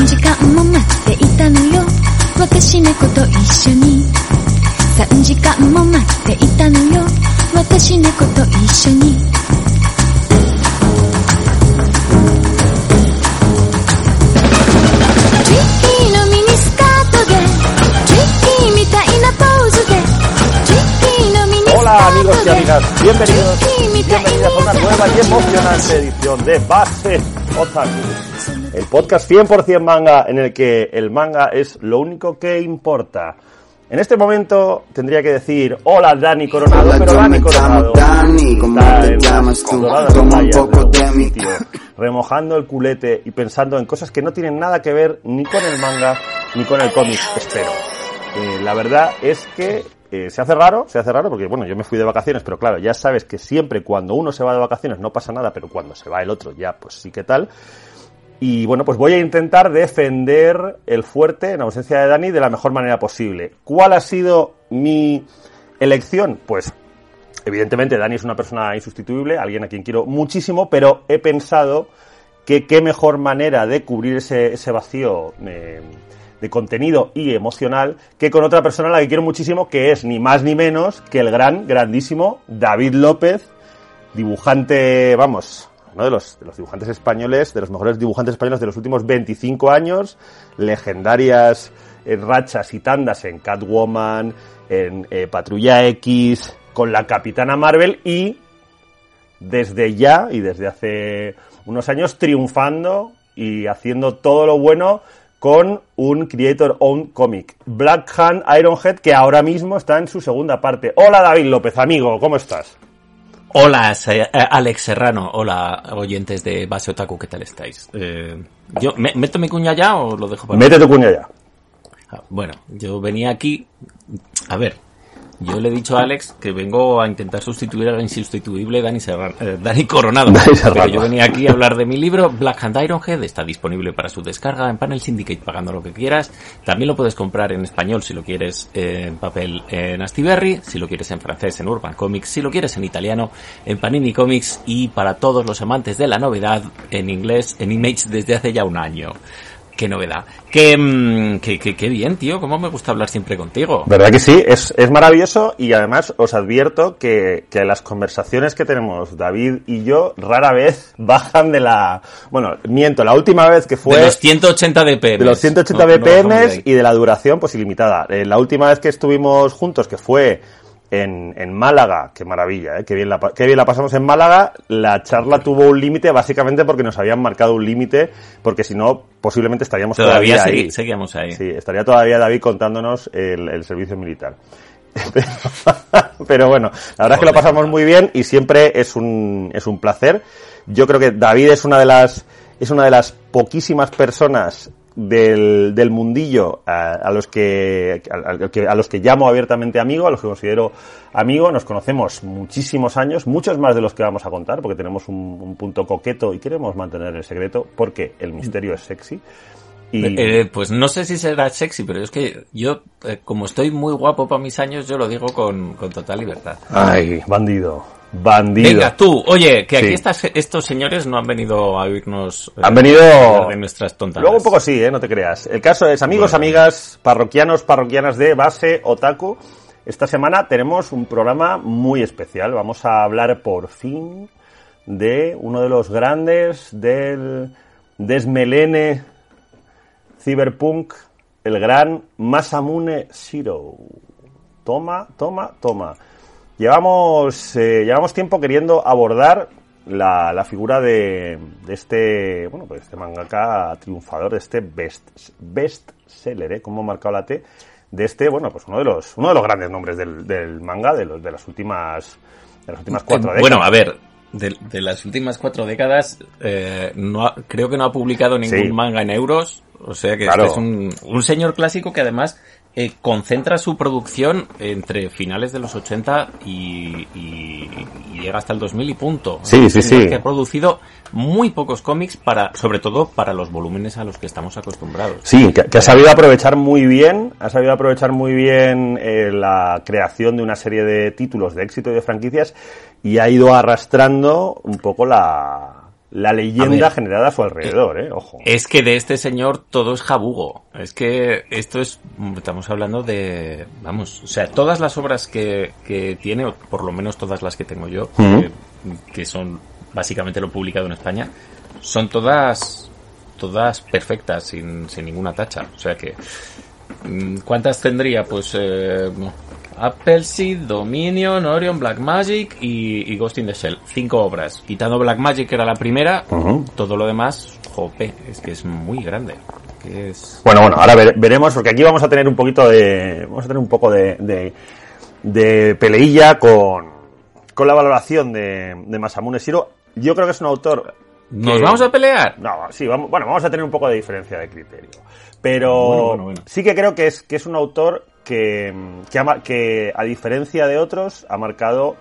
cbp.gov/careers.3時間も待っていたのよ私猫と一緒に3時間も待っていたのよ私猫と一緒にトリッキーのミニスカートでトリッキーみたいなポーズでトリッキーのミニスカートで Hola amigos y amigas, トリ bienvenidos, ッキーみたい bienvenidas a una nueva y emocionante edición de Base Otaku. El podcast 100% manga en el que el manga es lo único que importa. En este momento tendría que decir hola Dani Coronado, Hola, pero Dani Coronado Dani, ¿cómo te llamas tú? Toma un poco de mi- sitio, remojando el culete y pensando en cosas que no tienen nada que ver ni con el manga ni con el cómic, espero. Eh, la verdad es que eh, se hace raro, se hace raro porque bueno, yo me fui de vacaciones, pero claro, ya sabes que siempre cuando uno se va de vacaciones no pasa nada, pero cuando se va el otro ya pues sí que tal. Y bueno, pues voy a intentar defender el fuerte en ausencia de Dani de la mejor manera posible. ¿Cuál ha sido mi elección? Pues evidentemente Dani es una persona insustituible, alguien a quien quiero muchísimo, pero he pensado que qué mejor manera de cubrir ese, ese vacío eh, de contenido y emocional que con otra persona a la que quiero muchísimo, que es ni más ni menos que el gran, grandísimo David López, dibujante, vamos, uno de los, dibujantes españoles, de los mejores dibujantes españoles de los últimos 25 años, legendarias eh, rachas y tandas en Catwoman, en eh, Patrulla X, con la Capitana Marvel y desde ya y desde hace unos años triunfando y haciendo todo lo bueno con un Creator Own Comic, Black Hand Ironhead, que ahora mismo está en su segunda parte. Hola David López, amigo, ¿cómo estás? Hola, eh, Alex Serrano. Hola, oyentes de Base Otaku, ¿qué tal estáis? Eh, yo, ¿me- ¿Meto mi cuña ya o lo dejo para Mete tu cuña ya. Ah, Bueno, yo venía aquí... A ver, yo le he dicho a Alex que vengo a intentar sustituir al insustituible Dani, Serrano, eh, Dani Coronado. Dani. Pero yo venía aquí a hablar de mi libro, Black Hand Ironhead. Está disponible para su descarga en Panel Syndicate pagando lo que quieras. También lo puedes comprar en español si lo quieres eh, en papel en Astiberri, si lo quieres en francés en Urban Comics, si lo quieres en italiano en Panini Comics y para todos los amantes de la novedad en inglés en Image desde hace ya un año. Qué novedad. Qué, mm, qué, qué, qué bien, tío. Cómo me gusta hablar siempre contigo. ¿Verdad que sí? Es, es maravilloso y además os advierto que, que las conversaciones que tenemos David y yo rara vez bajan de la... Bueno, miento, la última vez que fue... de los 180 dpm. de los 180 BPM y de la duración pues ilimitada. Eh, la última vez que estuvimos juntos, que fue en, en Málaga, qué maravilla, ¿eh? qué, bien la, qué bien la pasamos en Málaga, la charla tuvo un límite básicamente porque nos habían marcado un límite, porque si no, posiblemente estaríamos todavía, Todavía ahí. seguíamos ahí. Sí, estaría todavía David contándonos el, el servicio militar. Pero bueno, la verdad es que lo pasamos muy bien y siempre es un, es un placer. Yo creo que David es una de las, es una de las poquísimas personas del, del mundillo a, a los que, a, a que- a los que llamo abiertamente amigo, a los que considero amigo. Nos conocemos muchísimos años, muchos más de los que vamos a contar, porque tenemos un, un punto coqueto y queremos mantener el secreto, porque el misterio es sexy. Y, Eh, pues no sé si será sexy, pero es que yo, eh, como estoy muy guapo para mis años, yo lo digo con, con total libertad. Ay, bandido. Bandido. Venga, tú, oye, que aquí Sí. estas, estos señores no han venido a oírnos eh, Han venido- de nuestras tontas. Luego un poco sí, ¿eh? no te creas. El caso es, amigos, Bueno. amigas, parroquianos, parroquianas de base Otaku. Esta semana tenemos un programa muy especial. Vamos a hablar por fin de uno de los grandes del desmelene cyberpunk, el gran Masamune Zero. Toma, toma, toma. Llevamos, eh, llevamos tiempo queriendo abordar la, la figura de, de este, bueno, pues este mangaka triunfador, de este best, best seller, ¿eh? Como he marcado la T, de este, bueno, pues uno de los, uno de los grandes nombres del, del manga de, los, de las últimas, de las últimas cuatro décadas. Bueno, a ver, de, de las últimas cuatro décadas, eh, no ha- creo que no ha publicado ningún Sí. manga en euros. O sea que Claro. es un, un señor clásico que además eh, concentra su producción entre finales de los 80 y, y- y llega hasta el 2000 y punto. Sí, sí, sí. Que ha producido muy pocos cómics para, sobre todo para los volúmenes a los que estamos acostumbrados. Sí, que, que ha sabido aprovechar muy bien, ha sabido aprovechar muy bien eh, la creación de una serie de títulos de éxito y de franquicias y ha ido arrastrando un poco la, la leyenda ver. generada a su alrededor, eh, ojo. Es que de este señor todo es jabugo. Es que esto es, estamos hablando de, vamos, o sea, todas las obras que, que tiene, o por lo menos todas las que tengo yo, que, que son básicamente lo publicado en España, son todas, todas perfectas, sin, sin ninguna tacha. O sea que, mm, ¿cuántas tendría? Pues, eh, Appleseed, Dominion, Orion, Black Magic y, y Ghost in the Shell. Cinco obras. Quitando Black Magic, que era la primera, todo lo demás, jope, es que es muy grande. Que es... Bueno, bueno, ahora vere- veremos, porque aquí vamos a tener un poquito de, vamos a tener un poco de, de, de peleilla con, con la valoración de, de Masamune Shiro. Yo creo que es un autor ¿Nos que- vamos a pelear? No, sí, vamos, bueno, vamos a tener un poco de diferencia de criterio. Pero Bueno, bueno, bueno. sí que creo que es, que es un autor que, que, ha ma- que, a diferencia de otros, ha marcado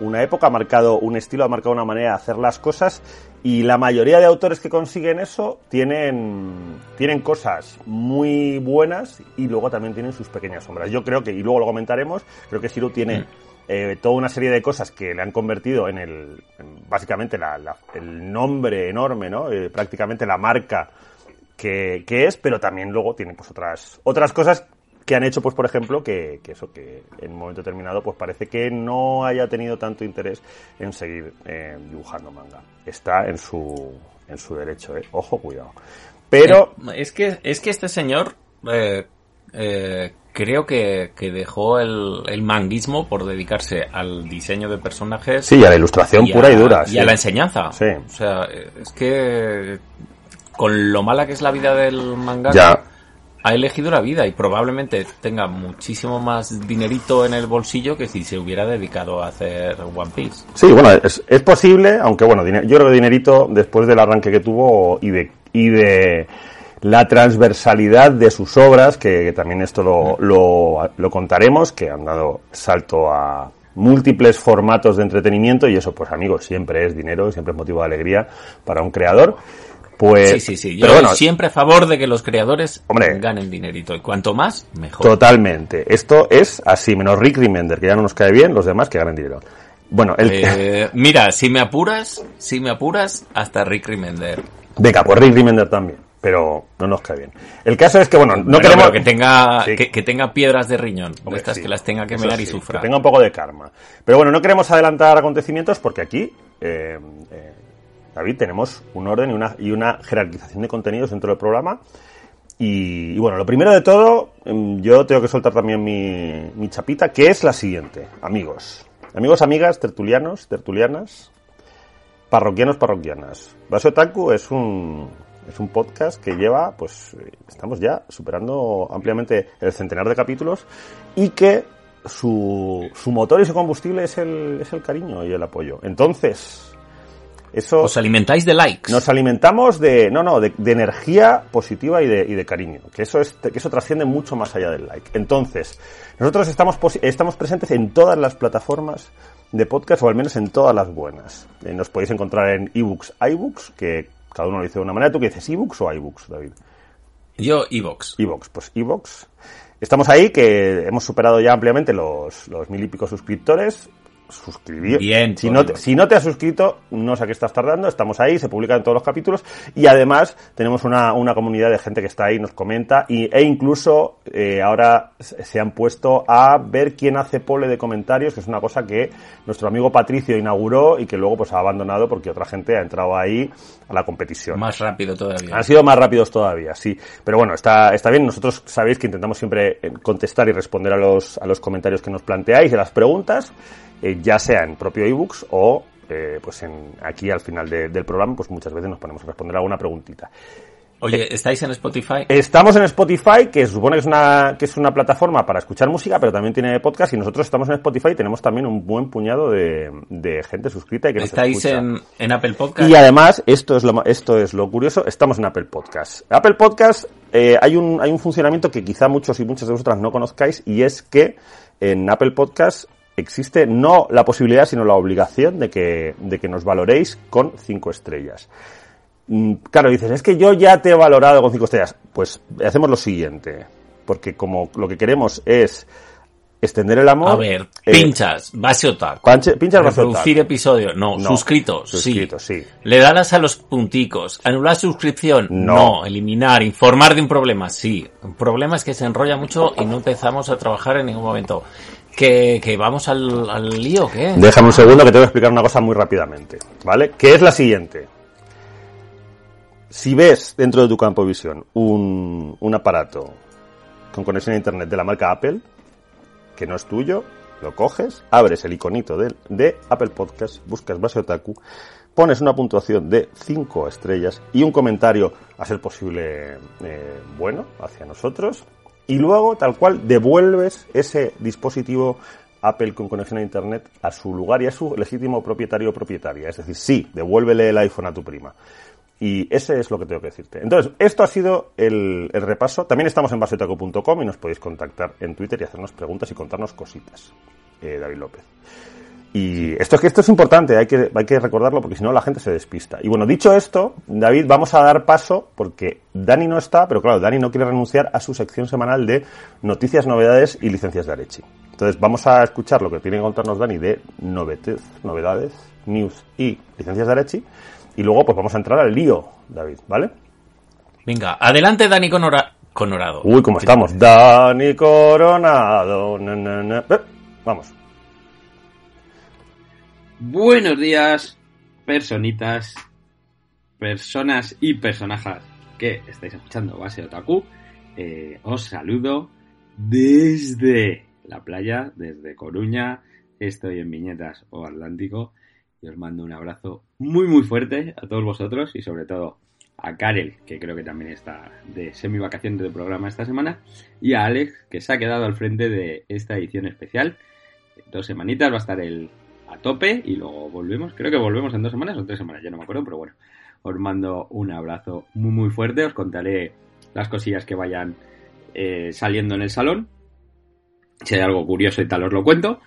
una época, ha marcado un estilo, ha marcado una manera de hacer las cosas. Y la mayoría de autores que consiguen eso tienen, tienen cosas muy buenas y luego también tienen sus pequeñas sombras. Yo creo que, y luego lo comentaremos, creo que Shiro tiene Mm. eh, toda una serie de cosas que le han convertido en el, en básicamente la- la- el nombre enorme, ¿no? Eh, prácticamente la marca que, que es, pero también luego tiene pues otras, otras cosas que han hecho, pues por ejemplo, que, que eso, que en un momento determinado, pues parece que no haya tenido tanto interés en seguir eh, dibujando manga. Está en su, en su derecho, ¿eh? Ojo, cuidado. Pero, Es que, es que este señor, eh, eh, creo que, que dejó el, el manguismo por dedicarse al diseño de personajes. sí, a la ilustración y a- pura y dura. Y sí. a la enseñanza. Sí. O sea, es que con lo mala que es la vida del manga, Ya. Ha elegido la vida y probablemente tenga muchísimo más dinerito en el bolsillo que si se hubiera dedicado a hacer One Piece. Sí, bueno, es, posible, aunque bueno, yo creo que dinerito, después del arranque que tuvo y de, y de la transversalidad de sus obras, que, que también esto lo, lo, lo contaremos, que han dado salto a múltiples formatos de entretenimiento y eso, pues amigos, siempre es dinero, siempre es motivo de alegría para un creador. Pues, Sí, sí, sí. Yo pero bueno, siempre a favor de que los creadores Hombre. ganen dinerito. Y cuanto más, mejor. totalmente. Esto es así, menos Rick Remender, que ya no nos cae bien, los demás que ganen dinero. Bueno, el, Eh, mira, si me apuras, si me apuras, hasta Rick Remender. Venga, pues Rick Remender también, pero no nos cae bien. El caso es que, bueno, no Bueno, queremos... que tenga, Sí. que, que tenga piedras de riñón. Hombre, estas sí, que las tenga que mear y sí, sufra. Que tenga un poco de karma. Pero bueno, no queremos adelantar acontecimientos porque aquí, eh, eh, David, tenemos un orden y una, y una jerarquización de contenidos dentro del programa. Y, y bueno, lo primero de todo, em, yo tengo que soltar también mi, mi chapita, que es la siguiente, amigos. Amigos, amigas, tertulianos, tertulianas, parroquianos, parroquianas. Vaso Otaku es un, es un podcast que lleva, pues, eh, estamos ya superando ampliamente el centenar de capítulos y que su, su motor y su combustible es el, es el cariño y el apoyo. Entonces, eso Os alimentáis de likes. nos alimentamos de, no, no, de, de energía positiva y de, y de cariño, que eso es, que eso trasciende mucho más allá del like. Entonces, nosotros estamos, estamos presentes en todas las plataformas de podcast, o al menos en todas las buenas. Eh, nos podéis encontrar en ebooks, iBooks, que cada uno lo dice de una manera. ¿Tú qué dices, ebooks o iBooks, David? Yo, Evox. Evox, pues Evox. Estamos ahí, que hemos superado ya ampliamente los, los mil y pico suscriptores. Suscribir. Bien, si no, te, si no te has suscrito, no sé a qué estás tardando. Estamos ahí, se publican todos los capítulos. Y además, tenemos una, una comunidad de gente que está ahí, nos comenta. Y, e incluso, eh, ahora se se han puesto a ver quién hace pole de comentarios, que es una cosa que nuestro amigo Patricio inauguró y que luego pues ha abandonado porque otra gente ha entrado ahí a la competición. Más rápido todavía. Han sido más rápidos todavía, sí. Pero bueno, está, está bien. Nosotros sabéis que intentamos siempre eh, contestar y responder a los, a los comentarios que nos planteáis y a las preguntas, eh, ya sea en propio ebooks o eh, pues en, aquí al final de- del programa, pues muchas veces nos ponemos a responder alguna preguntita. Oye, ¿estáis en Spotify? Estamos en Spotify, que supone que es una que es una plataforma para escuchar música, pero también tiene podcast y nosotros estamos en Spotify y tenemos también un buen puñado de, de gente suscrita y que nos ¿Estáis escucha. en, en Apple Podcast? Y además, esto es lo, esto es lo curioso, estamos en Apple Podcast. Apple Podcast, eh, hay, un, hay un funcionamiento que quizá muchos y muchas de vosotras no conozcáis y es que en Apple Podcast existe no la posibilidad, sino la obligación de que, de que nos valoréis con cinco estrellas. Mm, Claro, dices, es que yo ya te he valorado con cinco estrellas. Pues hacemos lo siguiente, porque como lo que queremos es extender el amor. A ver, eh, pinchas, base otaku. panche- pinchas base Reproducir episodio. No, No, suscritos, suscritos, sí. Le das a los punticos. Anular suscripción. No. Eliminar. Informar de un problema. Sí. Un problema es que se enrolla mucho y no empezamos a trabajar en ningún momento. Que, que vamos al, al lío, ¿qué? Déjame un segundo que te voy a explicar una cosa muy rápidamente, ¿vale? Que es la siguiente. Si ves dentro de tu campo de visión un, un aparato con conexión a internet de la marca Apple, que no es tuyo, lo coges, abres el iconito de, de Apple Podcast, buscas base otaku, pones una puntuación de 5 estrellas y un comentario, a ser posible, eh, bueno, hacia nosotros, y luego, tal cual, devuelves ese dispositivo Apple con conexión a Internet a su lugar y a su legítimo propietario o propietaria. Es decir, sí, devuélvele el iPhone a tu prima. Y ese es lo que tengo que decirte. Entonces, esto ha sido el, repaso. También estamos en baseotaku.com y nos podéis contactar en Twitter y hacernos preguntas y contarnos cositas. Eh, David López. Y esto es que esto es importante, hay que, hay que recordarlo porque si no la gente se despista. Y bueno, dicho esto, David, vamos a dar paso porque Dani no está, pero claro, Dani no quiere renunciar a su sección semanal de noticias, novedades y licencias de Arechi. Entonces vamos a escuchar lo que tiene que contarnos Dani de novedades, novedades, news y licencias de Arechi. Y luego pues vamos a entrar al lío, David, ¿vale? Venga, adelante Dani Conora- Conorado. Uy, ¿cómo estamos? Dani Coronado. na, na, na. Eh, Vamos. Buenos días, personitas, personas y personajes que estáis escuchando Base Otaku. Eh, os saludo desde la playa, desde Coruña. Estoy en Viñetas o Atlántico y os mando un abrazo muy muy fuerte a todos vosotros y sobre todo a Karel, que creo que también está de semi vacaciones del programa esta semana, y a Alex, que se ha quedado al frente de esta edición especial. Dos semanitas va a estar el a tope y luego volvemos. Creo que volvemos en dos semanas o tres semanas, ya no me acuerdo, pero bueno. Os mando un abrazo muy muy fuerte. Os contaré las cosillas que vayan eh, saliendo en el salón. Si hay algo curioso y tal, os lo cuento.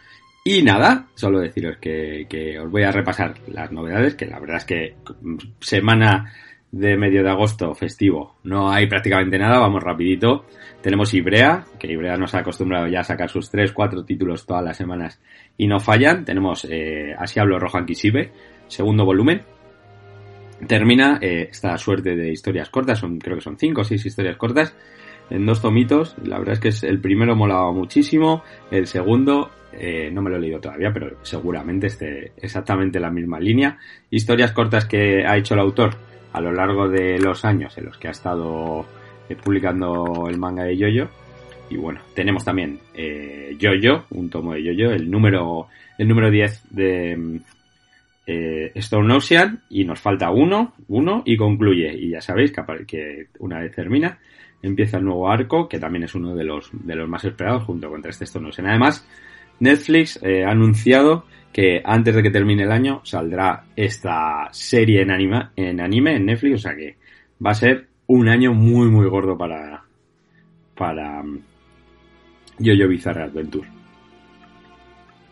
Y nada, solo deciros que, que os voy a repasar las novedades, que la verdad es que mm, semana de medio de agosto festivo no hay prácticamente nada, vamos rapidito. Tenemos Ibrea, que Ibrea nos ha acostumbrado ya a sacar sus 3, 4 títulos todas las semanas y no fallan. Tenemos eh, Así hablo Rohan Kishibe, segundo volumen. Termina eh, esta suerte de historias cortas, son, creo que son 5 o 6 historias cortas, en dos tomitos. La verdad es que es, el primero molaba muchísimo, el segundo eh, no me lo he leído todavía, pero seguramente esté exactamente la misma línea. Historias cortas que ha hecho el autor a lo largo de los años en los que ha estado eh, publicando el manga de Yoyo. Y bueno, tenemos también eh, Yoyo, un tomo de Yoyo, el número, el número 10 de eh, Stone Ocean, y nos falta uno, uno, y concluye. Y ya sabéis que, una vez termina, empieza el nuevo arco, que también es uno de los, de los más esperados, junto con este Stone Ocean. Además, Netflix eh, ha anunciado que antes de que termine el año saldrá esta serie en, anima, en anime en Netflix, o sea que va a ser un año muy muy gordo para para Jojo Bizarre Adventure.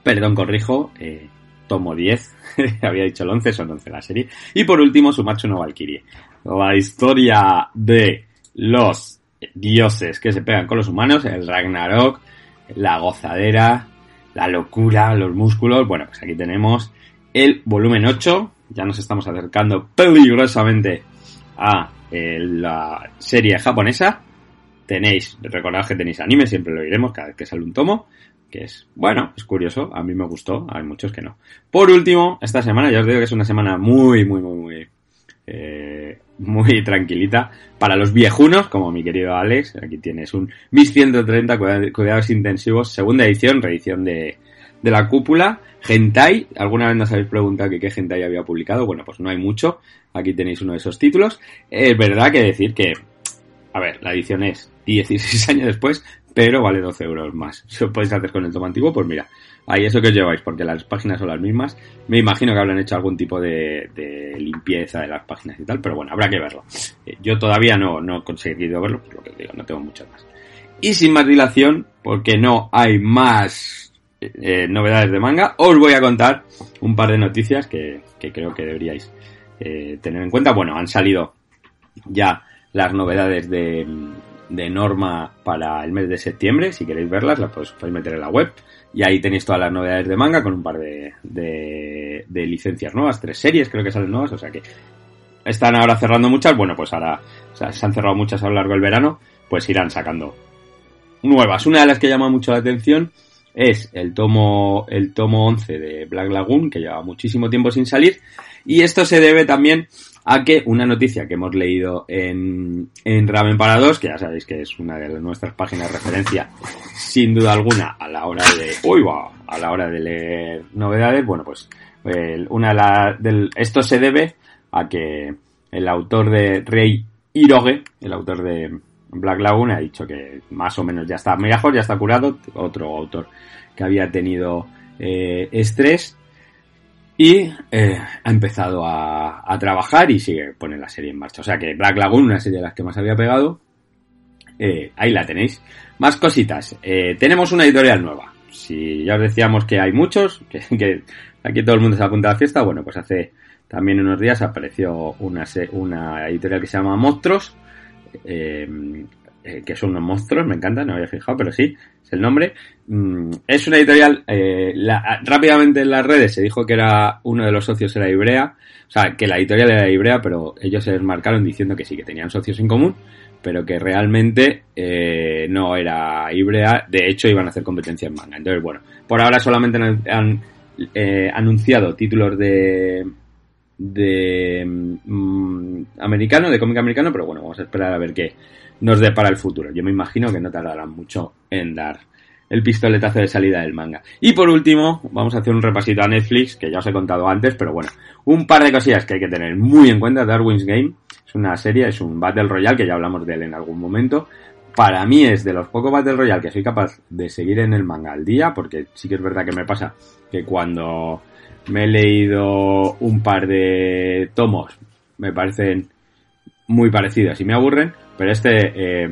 Perdón, corrijo, eh, tomo 10, había dicho el 11, son 11 la serie. Y por último, Sumatsu no Valkyrie, la historia de los dioses que se pegan con los humanos, el Ragnarok, la gozadera, la locura, los músculos. Bueno, pues aquí tenemos el volumen 8. Ya nos estamos acercando peligrosamente a eh, la serie japonesa. Tenéis, recordad que tenéis anime, siempre lo diremos cada vez que sale un tomo. Que es, bueno, es curioso, a mí me gustó, hay muchos que no. Por último, esta semana, ya os digo que es una semana muy, muy, muy, muy, eh, muy tranquilita. Para los viejunos, como mi querido Alex, aquí tienes un Mis 130 cuida- cuidados intensivos, segunda edición, reedición de, de la cúpula, Gentai, ¿alguna vez nos habéis preguntado que qué Gentai había publicado? Bueno, pues no hay mucho, aquí tenéis uno de esos títulos. Es verdad que decir que, a ver, la edición es 16 años después, pero vale 12 euros más. Si lo podéis hacer con el tomo antiguo, pues mira, ahí eso que os lleváis, porque las páginas son las mismas. Me imagino que habrán hecho algún tipo de, de limpieza de las páginas y tal, pero bueno, habrá que verlo. Eh, Yo todavía no, no he conseguido verlo, por lo que os digo, no tengo muchas más. Y sin más dilación, porque no hay más eh, novedades de manga, os voy a contar un par de noticias que, que creo que deberíais eh, tener en cuenta. Bueno, han salido ya las novedades de, Norma para el mes de septiembre. Si queréis verlas, las podéis, meter en la web. Y ahí tenéis todas las novedades de manga con un par de, licencias nuevas, tres series creo que salen nuevas, o sea que están ahora cerrando muchas. Bueno, pues ahora se han cerrado muchas a lo largo del verano, pues irán sacando nuevas. Una de las que llama mucho la atención es el tomo, el tomo 11 de Black Lagoon, que lleva muchísimo tiempo sin salir. Y esto se debe también a que una noticia que hemos leído en, en Ramen para dos, que ya sabéis que es una de nuestras páginas de referencia, sin duda alguna, a la hora de, uy, va, a la hora de leer novedades, bueno, pues, una de las, del, esto se debe a que el autor de Rey Hiroge, el autor de Black Lagoon, ha dicho que más o menos ya está mejor, ya está curado, otro autor que había tenido eh, estrés y eh, ha empezado a, a trabajar y sigue pone la serie en marcha. O sea que Black Lagoon, una serie de las que más había pegado, eh, ahí la tenéis. Más cositas. Eh, tenemos una editorial nueva. Si ya os decíamos que hay muchos, que, que aquí todo el mundo se apunta a la fiesta, bueno, pues hace también unos días apareció una, una editorial que se llama Monstruos, eh, eh, que son unos monstruos, me encanta, no me había fijado, pero sí, es el nombre. Mm, es una editorial, eh, la- rápidamente en las redes se dijo que era uno de los socios era Ibrea, o sea, que la editorial era Ibrea, pero ellos se desmarcaron diciendo que sí, que tenían socios en común, pero que realmente eh, no era Ibrea, de hecho iban a hacer competencia en manga. Entonces, bueno, por ahora solamente han, eh, anunciado títulos de de mm, americano, de cómic americano, pero bueno, vamos a esperar a ver qué nos depara el futuro. Yo me imagino que no tardarán mucho en dar el pistoletazo de salida del manga. Y por último, vamos a hacer un repasito a Netflix, que ya os he contado antes, pero bueno, un par de cosillas que hay que tener muy en cuenta. Darwin's Game es una serie, es un Battle Royale, que ya hablamos de él en algún momento. Para mí es de los pocos Battle Royale que soy capaz de seguir en el manga al día, porque sí que es verdad que me pasa que cuando me he leído un par de tomos, me parecen muy parecidos y me aburren, pero este eh,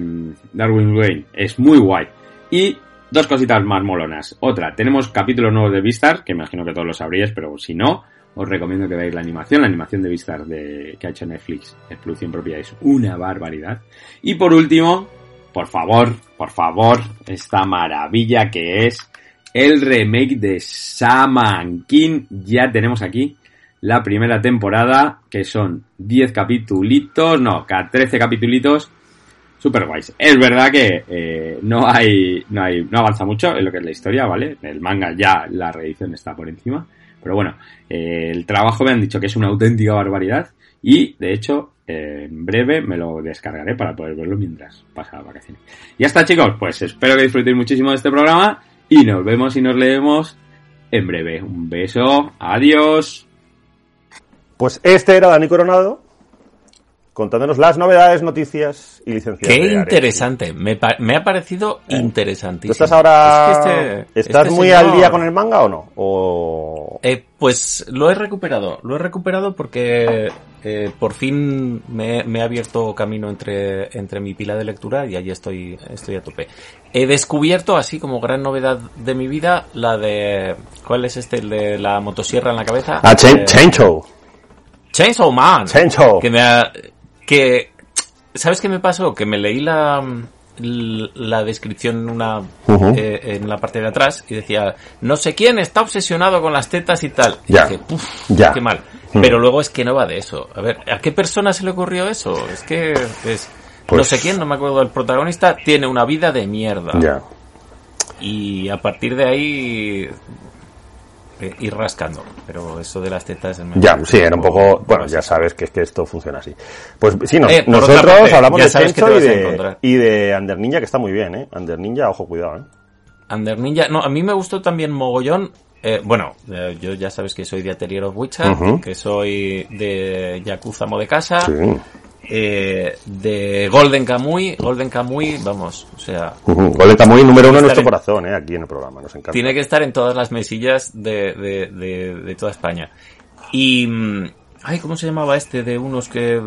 Darwin Wayne es muy guay. Y dos cositas más molonas. Otra, tenemos capítulos nuevos de Vistar, que imagino que todos lo sabríais, pero si no, os recomiendo que veáis la animación. La animación de Vistar de, que ha hecho Netflix, de producción propia, es una barbaridad. Y por último, por favor, por favor, esta maravilla que es el remake de Shaman King. Ya tenemos aquí la primera temporada, que son 10 capitulitos, no, 13 capitulitos, super guays. Es verdad que eh, no hay, no hay, no avanza mucho en lo que es la historia, ¿vale? El manga ya, la reedición está por encima. Pero bueno, eh, el trabajo me han dicho que es una auténtica barbaridad y, de hecho, eh, en breve me lo descargaré para poder verlo mientras pasa la vacaciones. Y ya está, chicos, pues espero que disfrutéis muchísimo de este programa y nos vemos y nos leemos en breve. Un beso, adiós. Pues este era Dani Coronado contándonos las novedades, noticias y licencias. Qué interesante. Me, pa- me ha parecido ¿Tú interesantísimo. estás ahora... Es que este- ¿Estás este muy señor- al día con el manga o no? O... Eh, pues lo he recuperado. Lo he recuperado porque eh, por fin me, me he abierto camino entre, entre mi pila de lectura y ahí estoy, estoy a tope. He descubierto, así como gran novedad de mi vida, la de... ¿Cuál es este? El de la motosierra en la cabeza. Ah, Eh, Chainsaw. Chainsaw Man. Chainsaw. Que me ha- que ¿sabes qué me pasó? Que me leí la la descripción en una eh, en la parte de atrás y decía no sé quién está obsesionado con las tetas y tal. Y Ya. dije, "Puf, Ya. qué mal. Mm. Pero luego es que no va de eso. A ver, ¿a qué persona se le ocurrió eso? Es que es no Pues- sé quién, no me acuerdo del protagonista, tiene una vida de mierda. Ya. Y a partir de ahí eh, ir rascando. Pero eso de las tetas... Ya, sí, era un poco... Bueno, ya sabes que es que esto funciona así. Pues sí, Eh, nosotros parte, hablamos de te y de, de Under Ninja, que está muy bien, ¿eh? Under Ninja, ojo, cuidado, ¿eh? Under Ninja. No, a mí me gustó también mogollón. eh, bueno, eh, yo ya sabes que soy de Atelier of Witcher, que soy de Yakuza Mo de Casa, Sí. Eh, de Golden Kamuy. Golden Kamuy, vamos, o sea. Golden Kamuy número uno en nuestro corazón, ¿eh? Aquí en el programa, nos encanta. tiene que estar en todas las mesillas de, de, de, de toda España. Y... mm, Ay, ¿cómo se llamaba este? De unos que...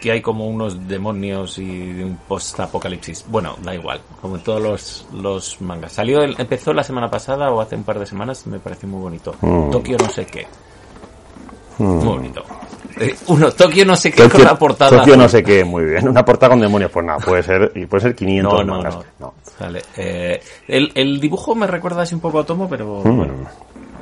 Que hay como unos demonios y de un post-apocalipsis. Bueno, da igual. Como en todos los, los mangas. Salió, el- empezó la semana pasada o hace un par de semanas. Me pareció muy bonito. Mm. Tokio no sé qué. Mm. Muy bonito. Eh, uno, Tokio no sé qué con la portada. Tokio no sé qué, muy bien. Una portada con demonios, pues nada, puede ser, y puede ser 500 No, no, mangas. no. Vale. Eh, el, el dibujo me recuerda así un poco a Tomo, pero Mm. bueno.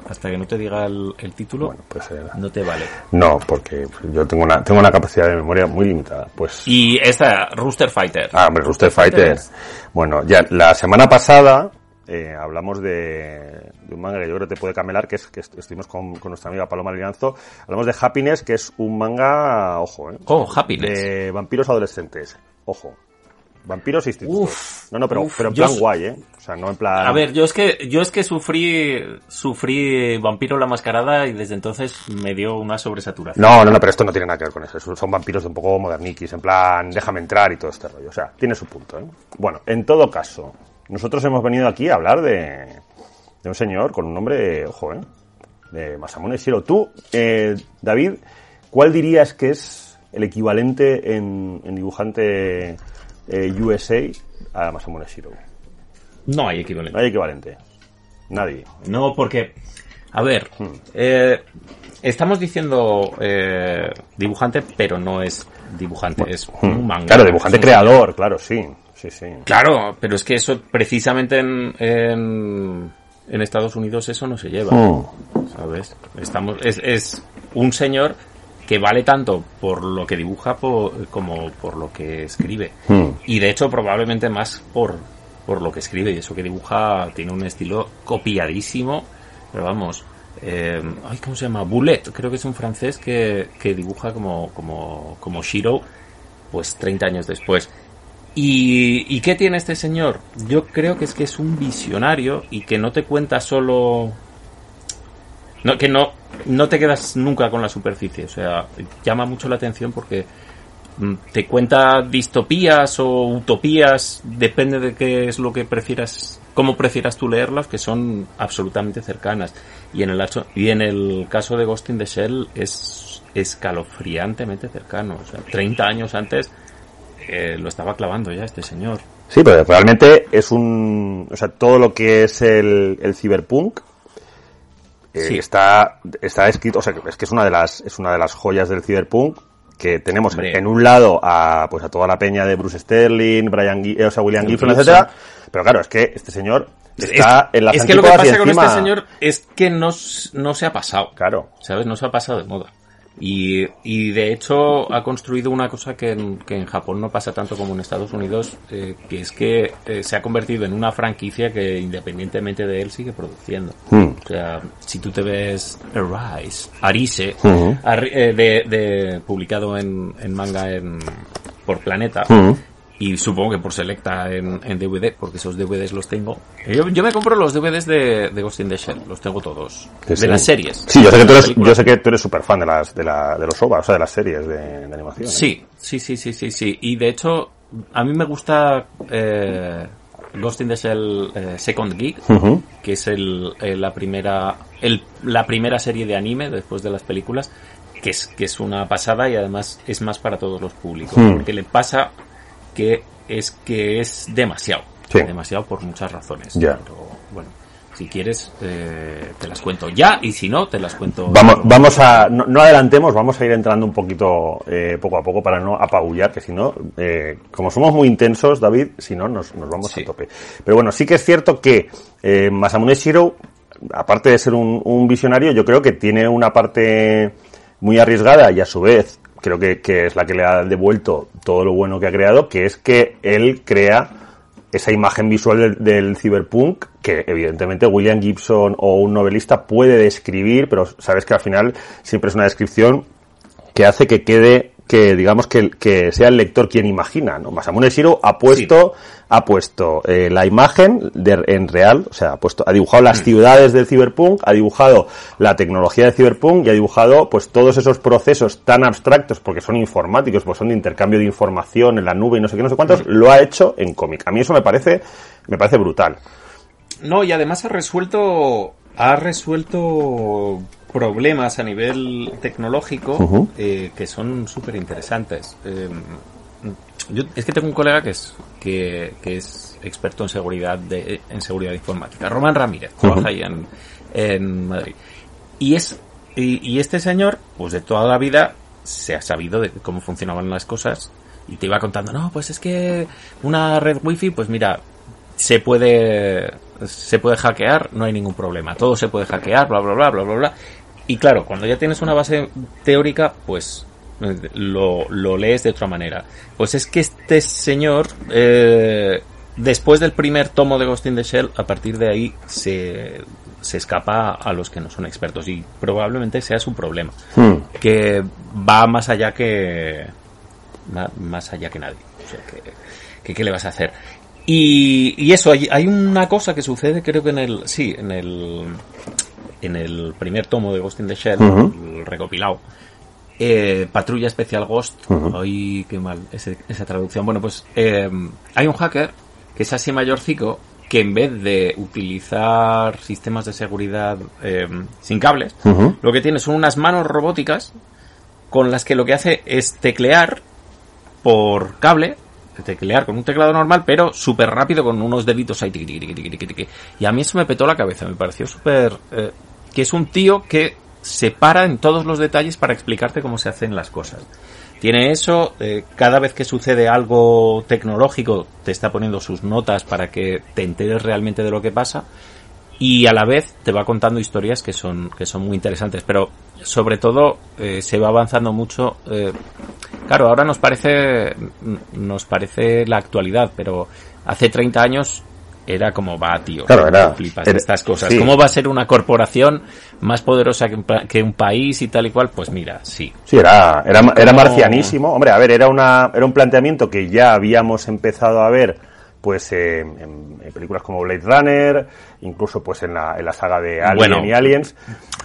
Hasta que no te diga el, el título, Bueno, pues eh, no te vale. no, porque yo tengo una, tengo una capacidad de memoria muy limitada. Pues Y esta, Rooster Fighter. Ah, hombre, Rooster Fighter. Fighter. Bueno, ya la semana pasada eh, hablamos de, de un manga que yo creo que te puede camelar, que es que est- estuvimos con, con nuestra amiga Paloma Liranzo. Hablamos de Happiness, que es un manga, ojo, eh, Oh, Happiness. de vampiros adolescentes. Ojo. Vampiros institutos. Uf, no, no, pero, uf, pero en plan guay, ¿eh? O sea, no en plan... A ver, yo es que yo es que sufrí sufrí Vampiro la Mascarada y desde entonces me dio una sobresaturación. No, no, no, pero esto no tiene nada que ver con eso. Son vampiros de un poco moderniquis, en plan, déjame entrar y todo este rollo. O sea, tiene su punto, ¿eh? Bueno, en todo caso, nosotros hemos venido aquí a hablar de, de un señor con un nombre, ojo, ¿eh? De Masamune Shiro. Tú, eh, David, ¿cuál dirías que es el equivalente en, en dibujante eh, USA a Masamune Shiro? No hay No equivalente. hay equivalente. Nadie. No, porque a ver, Hmm. eh, estamos diciendo eh, dibujante, pero no es dibujante, es un manga. Hmm. Claro, dibujante creador, claro, sí. Sí, sí. Claro, pero es que eso precisamente en, en, en Estados Unidos eso no se lleva. Mm. ¿sabes? Estamos, es, es un señor que vale tanto por lo que dibuja como por lo que escribe. Hmm. Y de hecho probablemente más por, por lo que escribe. Y eso que dibuja tiene un estilo copiadísimo. Pero vamos, eh, ay, ¿cómo se llama? Bullet, creo que es un francés que, que dibuja como, como, como Shiro, pues 30 años después. ¿Y, ¿Y qué tiene este señor? Yo creo que es que es un visionario y que no te cuenta solo que no, no te quedas nunca con la superficie. O sea, llama mucho la atención porque mm, te cuenta distopías o utopías, depende de qué es lo que prefieras, cómo prefieras tú leerlas, que son absolutamente cercanas. Y en el, y en el caso de Ghost in the Shell es escalofriantemente cercano. O sea, 30 años antes eh, lo estaba clavando ya este señor. Sí, pero realmente es un, o sea, todo lo que es el, el cyberpunk eh, Sí. está, está escrito, o sea, es que es una de las, es una de las joyas del cyberpunk que tenemos Hombre. en un lado a, pues a toda la peña de Bruce Sterling, Brian, eh, o sea, William Gibson. Etcétera, pero claro, es que este señor está es, en las es que lo que pasa con encima- este señor es que no, no se ha pasado. Claro. ¿Sabes? No se ha pasado de moda. Y, y de hecho ha construido una cosa que en, que en Japón no pasa tanto como en Estados Unidos, eh, que es que eh, se ha convertido en una franquicia que independientemente de él sigue produciendo. Hmm. O sea, si tú te ves Arise, Arise. Arri- eh, de, de- publicado en, en manga en, por Planeta, Ujú. Y supongo que por Selecta en, en DVD, porque esos DVDs los tengo. Yo, yo me compro los DVDs de, de Ghost in the Shell, los tengo todos. Sí, de sí. las series. Sí, yo sé que tú eres, yo sé que tú eres súper fan de las, de la, de los OVA, o sea, de las series de, de animación. ¿eh? Sí, sí, sí, sí, sí, sí. Y de hecho, a mí me gusta eh, Ghost in the Shell eh, Second Geek, que es el, eh, la primera el, la primera serie de anime después de las películas, que es, que es una pasada y además es más para todos los públicos. Hmm. Porque le pasa que es que es demasiado. Sí. Demasiado por muchas razones. Ya. Pero bueno, si quieres, eh, te las cuento ya y si no, te las cuento. Vamos, vamos a, no, no adelantemos, vamos a ir entrando un poquito eh, poco a poco para no apabullar, que si no, eh, como somos muy intensos, David, si no, nos, nos vamos Sí. a tope. Pero bueno, sí que es cierto que eh, Masamune Shiro, aparte de ser un, un visionario, yo creo que tiene una parte muy arriesgada y a su vez creo que, que es la que le ha devuelto todo lo bueno que ha creado, que es que él crea esa imagen visual del, del cyberpunk que evidentemente William Gibson o un novelista puede describir, pero sabes que al final siempre es una descripción que hace que quede que digamos que, que sea el lector quien imagina, ¿no? Masamune Shiro ha puesto, ha puesto eh, la imagen de, en real, o sea, ha puesto, ha dibujado las Mm. ciudades del cyberpunk, ha dibujado la tecnología del cyberpunk y ha dibujado pues todos esos procesos tan abstractos porque son informáticos, pues son de intercambio de información en la nube y no sé qué, no sé Mm. cuántos, lo ha hecho en cómic. A mí eso me parece, me parece brutal. No, y además ha resuelto. Ha resuelto problemas a nivel tecnológico eh, que son súper interesantes. Eh, yo, es que tengo un colega que es que, que es experto en seguridad de, en seguridad informática, Román Ramírez, trabaja Ujú. ahí en, en Madrid. Y es y, y este señor, pues de toda la vida se ha sabido de cómo funcionaban las cosas y te iba contando, no, pues es que una red wifi, pues mira, se puede se puede hackear, no hay ningún problema, todo se puede hackear, bla bla bla bla bla bla. Y claro, cuando ya tienes una base teórica, pues lo, lo lees de otra manera. Pues es que este señor, eh, después del primer tomo de Ghost in the Shell, a partir de ahí se, se escapa a los que no son expertos y probablemente sea su problema, Hmm. que va más allá que más allá que nadie. O sea, que, que ¿qué le vas a hacer? Y, y eso, hay, hay una cosa que sucede, creo que en el, sí, en el, en el primer tomo de Ghost in the Shell, el recopilado, eh, Patrulla Especial Ghost, ay, qué mal ese- esa traducción. Bueno, pues eh, hay un hacker que es así mayorcico que en vez de utilizar sistemas de seguridad eh, sin cables, lo que tiene son unas manos robóticas con las que lo que hace es teclear por cable, teclear con un teclado normal, pero súper rápido con unos deditos ahí. tiqui, tiqui, tiqui, tiqui, tiqui. Y a mí eso me petó la cabeza, me pareció súper... eh, que es un tío que se para en todos los detalles para explicarte cómo se hacen las cosas. Tiene eso, eh, cada vez que sucede algo tecnológico te está poniendo sus notas para que te enteres realmente de lo que pasa y a la vez te va contando historias que son que son muy interesantes pero sobre todo eh, se va avanzando mucho eh, claro ahora nos parece nos parece la actualidad pero hace 30 años era como va tío Claro, era- flipas era- estas cosas sí. cómo va a ser una corporación más poderosa que un, que un país y tal y cual pues mira sí Sí, era, era, era Como- marcianísimo. Hombre, a ver, era, una, era un planteamiento que ya habíamos empezado a ver pues eh, en, en películas como Blade Runner, incluso pues en la, en la saga de Alien Bueno. y Aliens.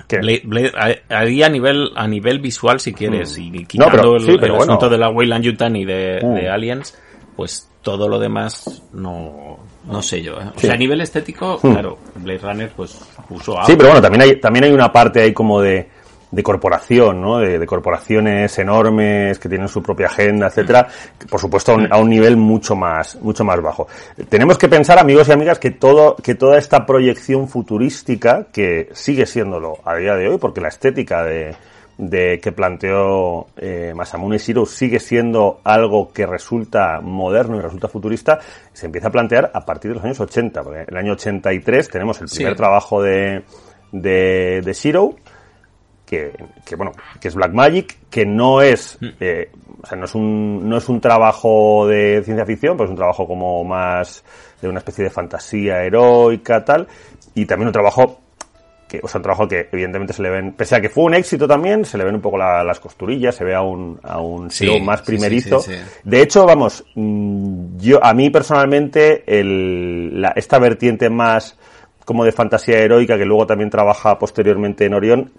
Que, Blade- Blade- a- ahí a nivel a nivel visual si quieres y No, quitando pero- el, sí, pero el bueno. asunto de la Weyland Yutani de, Mm. de Aliens pues todo lo demás no no sé yo ¿eh? o Sí. sea a nivel estético Mm. claro Blade Runner pues puso algo Sí, pero bueno, también hay, también hay una parte ahí como de, de corporación, ¿no? De, de corporaciones enormes que tienen su propia agenda, etcétera, por supuesto a un, a un nivel mucho más, mucho más bajo. Tenemos que pensar, amigos y amigas, que todo, que toda esta proyección futurística, que sigue siéndolo a día de hoy, porque la estética de, de que planteó eh, Masamune. Shiro sigue siendo algo que resulta moderno y resulta futurista, se empieza a plantear a partir de los años 80, porque en el año 83 tenemos el primer Sí. trabajo de, de, de Shiro, que, que, bueno, que es Black Magic, que no es, eh, o sea, no es un, no es un trabajo de ciencia ficción, pero es un trabajo como más de una especie de fantasía heroica, tal, y también un trabajo que, o sea, un trabajo que evidentemente se le ven, pese a que fue un éxito también, se le ven un poco la- las costurillas, se ve a un, a un Sí, más primerizo. sí, sí, sí. De hecho, vamos, mm, yo, a mí personalmente, el, la, esta vertiente más como de fantasía heroica, que luego también trabaja posteriormente en Orión,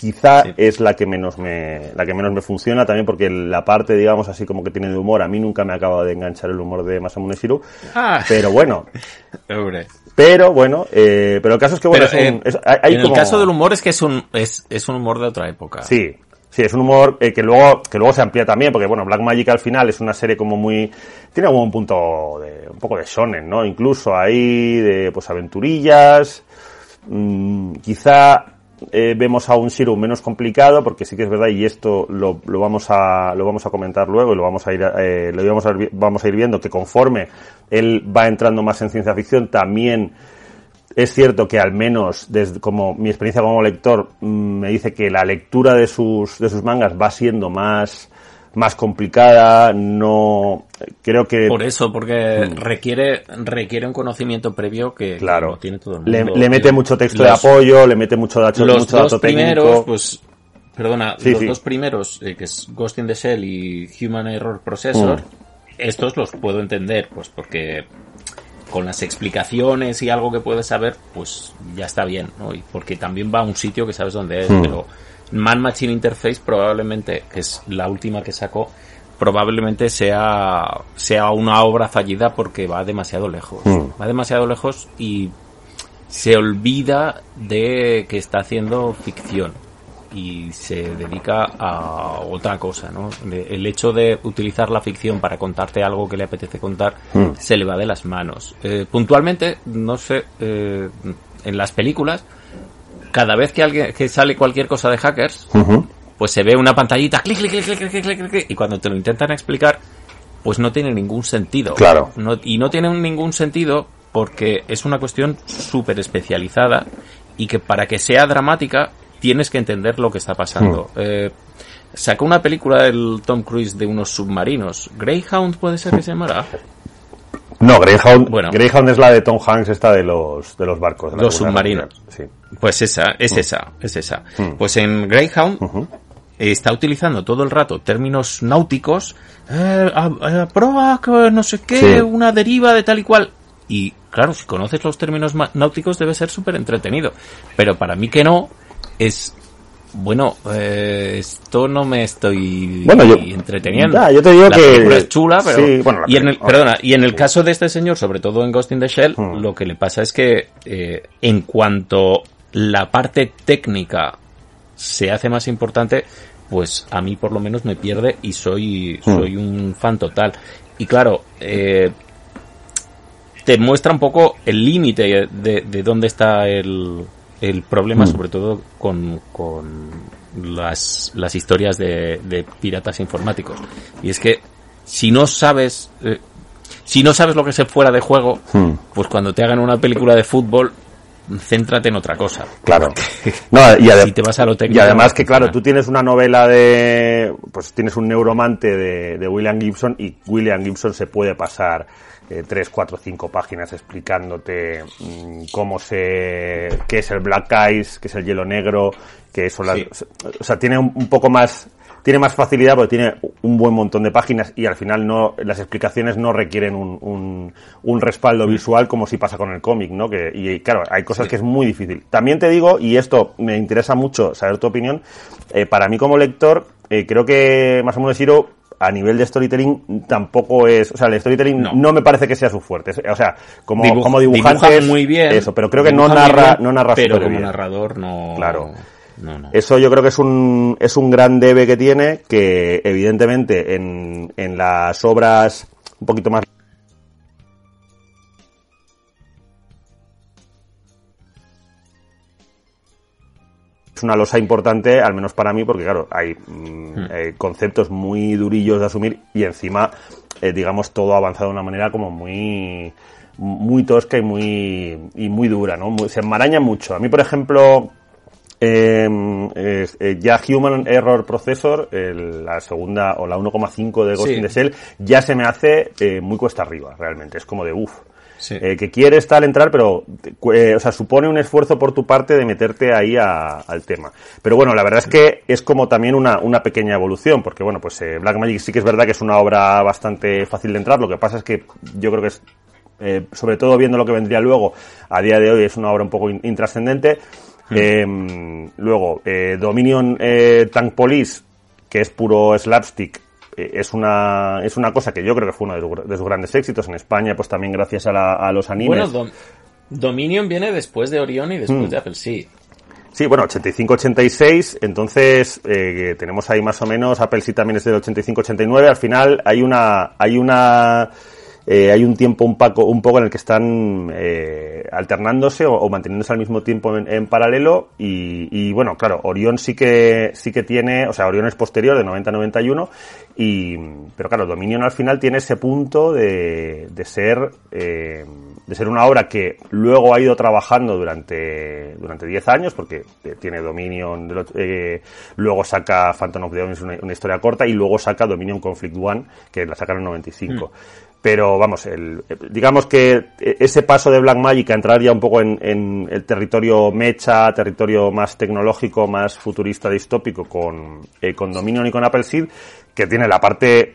quizá Sí. es la que menos me, la que menos me funciona también porque la parte, digamos, así como que tiene de humor, a mí nunca me ha acabado de enganchar el humor de Masamune Shirow, Ah, pero bueno, pero bueno, eh, pero el caso es que bueno, Pero, es un- eh, es- hay- en como- el caso del humor es que es un es, es un humor de otra época Sí, sí, es un humor eh, que luego que luego se amplía también, porque bueno, Black Magic al final es una serie como muy tiene como un punto de un poco de shonen, ¿no? Incluso ahí de pues aventurillas, mm, quizá eh, vemos a un Shiro menos complicado, porque sí que es verdad y esto lo, vamos a lo vamos a comentar luego y lo vamos a ir eh, lo vamos a, ir, vamos a ir viendo que conforme él va entrando más en ciencia ficción también es cierto que al menos desde como mi experiencia como lector mm, me dice que la lectura de sus de sus mangas va siendo más más complicada, no creo que por eso porque Mm. requiere requiere un conocimiento previo que, claro no tiene todo el le, mundo le mete mucho texto de apoyo, le mete mucho dato, los mucho dos dato primeros técnico. pues perdona, Sí, los sí. dos primeros, eh, que es Ghost in the Shell y Human Error Processor, Mm. estos los puedo entender, pues porque con las explicaciones y algo que puedes saber, pues ya está bien, ¿no? Y porque también va a un sitio que sabes dónde es, Mm. pero Man Machine Interface probablemente, que es la última que sacó, probablemente sea, sea una obra fallida porque va demasiado lejos. Mm. Va demasiado lejos y se olvida de que está haciendo ficción y se dedica a otra cosa, ¿no? El hecho de utilizar la ficción para contarte algo que le apetece contar Mm. se le va de las manos. Eh, puntualmente, no sé, eh, en las películas, cada vez que alguien que sale cualquier cosa de hackers, pues se ve una pantallita, clic, clic, clic, clic, clic, clic, clic, y cuando te lo intentan explicar, pues no tiene ningún sentido. Claro. No, y no tiene ningún sentido porque es una cuestión súper especializada y que para que sea dramática tienes que entender lo que está pasando. Eh, sacó una película del Tom Cruise de unos submarinos. Greyhound puede ser que se llamara. No, Greyhound, Bueno. Greyhound es la de Tom Hanks, esta de los, de los barcos. de Los submarinos. Sí. Pues esa, es esa, es esa. Mm. Pues en Greyhound está utilizando todo el rato términos náuticos, eh, a, a proa, no sé qué, Sí. una deriva de tal y cual. Y claro, si conoces los términos náuticos debe ser súper entretenido. Pero para mí que no, es... Bueno, eh, esto no me estoy Bueno, yo- entreteniendo. ya, yo te digo la que- película es chula, pero sí, bueno, y en el, perdona, y en el caso de este señor, sobre todo en Ghost in the Shell, Hmm. lo que le pasa es que eh, en cuanto la parte técnica se hace más importante, pues a mí por lo menos me pierde y soy, Hmm. soy un fan total. Y claro, eh, te muestra un poco el límite de, de dónde está el, el problema, Mm. sobre todo con, con las, las historias de, de piratas informáticos. Y es que si no sabes, eh, si no sabes lo que es el fuera de juego, Hmm. pues cuando te hagan una película de fútbol, céntrate en otra cosa. Claro. No, y, ade- Si te vas a lo y técnico, además que, claro, funciona. tú tienes una novela de... Pues tienes un neuromante de, de William Gibson y William Gibson se puede pasar eh, tres, cuatro, cinco páginas explicándote mm, cómo se... qué es el Black Eyes, qué es el hielo negro, que son las... Sí. O sea, tiene un, un poco más... Tiene más facilidad porque tiene un buen montón de páginas y al final no las explicaciones no requieren un, un, un respaldo visual como si pasa con el cómic, ¿no? Que, y claro, hay cosas que es muy difícil. También te digo, y esto me interesa mucho saber tu opinión, eh, para mí como lector, eh, creo que más o menos Hiro a nivel de storytelling tampoco es, o sea, el storytelling no, No. me parece que sea su fuerte. O sea, como, Dibuja- como dibujante dibuja es muy bien. eso, pero creo que no narra, bien, no narra pero como bien. narrador no. Claro. No, no. Eso yo creo que es un, es un gran debe que tiene, que evidentemente en, en las obras un poquito más es una losa importante, al menos para mí, porque claro, hay mm, eh, conceptos muy durillos de asumir y encima, eh, digamos, todo ha avanzado de una manera como muy muy tosca y muy y muy dura, ¿no? Muy- se enmaraña mucho. A mí, por ejemplo, eh, es- eh, ya Human Error Processor, el- la segunda o la 1,5 de Ghost Sí. in the Shell, ya se me hace muy cuesta arriba, realmente. Es como de uff. Sí. Eh, que quieres tal entrar, pero eh, o sea, supone un esfuerzo por tu parte de meterte ahí a- al tema. Pero bueno, la verdad es que es como también una, una pequeña evolución, porque bueno, pues eh, Black Magic sí que es verdad que es una obra bastante fácil de entrar, lo que pasa es que yo creo que es, eh, sobre todo viendo lo que vendría luego, a día de hoy es una obra un poco in- intrascendente. Eh, luego, eh, Dominion Tank Police, que es puro slapstick, eh, es una es una cosa que yo creo que fue uno de, sus- de sus grandes éxitos en España, pues también gracias a, la- a los animes. Bueno, Dom- Dominion viene después de Orion y después Mm. de Apple, sí. Sí, bueno, 85-86, entonces eh, tenemos ahí más o menos, Apple sí también es del 85-89, al final hay una, hay una, eh, hay un tiempo un, paco, un poco en el que están eh, alternándose o, manteniéndose al mismo tiempo en, paralelo y, y, bueno, claro, Orión sí que, sí que tiene, o sea, Orión es posterior de 90-91 y, pero claro, Dominion al final tiene ese punto de, de ser, eh, de ser una obra que luego ha ido trabajando durante durante 10 años porque tiene Dominion eh, luego saca Phantom of the Ocean una, una historia corta y luego saca Dominion Conflict One que la sacaron en 95 pero vamos, el, digamos que ese paso de Black Magic a entrar ya un poco en, el territorio mecha, territorio más tecnológico, más futurista, distópico, con, eh, con Dominion y con Apple Seed, que tiene la parte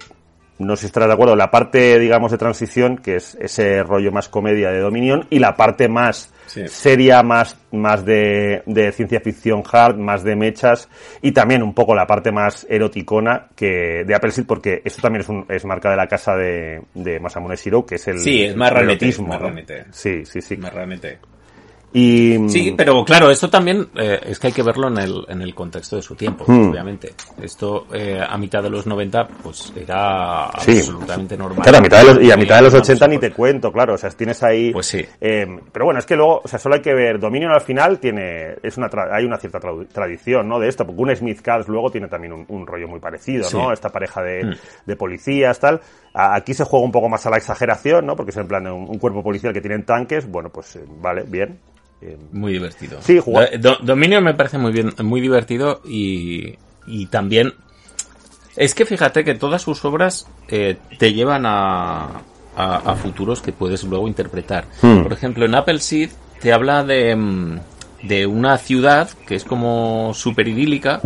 no sé si estarás de acuerdo, la parte, digamos, de transición, que es ese rollo más comedia de Dominion, y la parte más seria, más, más de, de, ciencia ficción hard, más de mechas, y también un poco la parte más eroticona que de Apple Seed, porque esto también es, un, es marca de la casa de, de Masamune Shiro, que es el, sí, es más erotismo. ¿no? Sí, sí, sí. Más realmente. Y, sí, pero claro, esto también eh, es que hay que verlo en el, en el contexto de su tiempo, Hmm. obviamente. Esto eh, a mitad de los 90 pues era Sí. absolutamente normal. Claro, a mitad de los, y a mitad de los Vamos, 80 ni te cuento, claro, o sea, tienes ahí... Pues sí. eh, pero bueno, es que luego, o sea, solo hay que ver, Dominion al final tiene, es una, tra- hay una cierta tradu- tradición, ¿no? De esto, porque un Smith Cars luego tiene también un, un rollo muy parecido, Sí. ¿no? Esta pareja de, Mm. de policías, tal. A- Aquí se juega un poco más a la exageración, ¿no? Porque es en plan de un, un cuerpo policial que tienen tanques, bueno, pues, eh, vale, bien. Muy divertido. Sí, jugar- Do- Dominion me parece muy bien, muy divertido y, y también es que fíjate que todas sus obras eh, te llevan a, a, a futuros que puedes luego interpretar. Hmm. Por ejemplo, en Apple Seed te habla de, mm, de una ciudad que es como super idílica,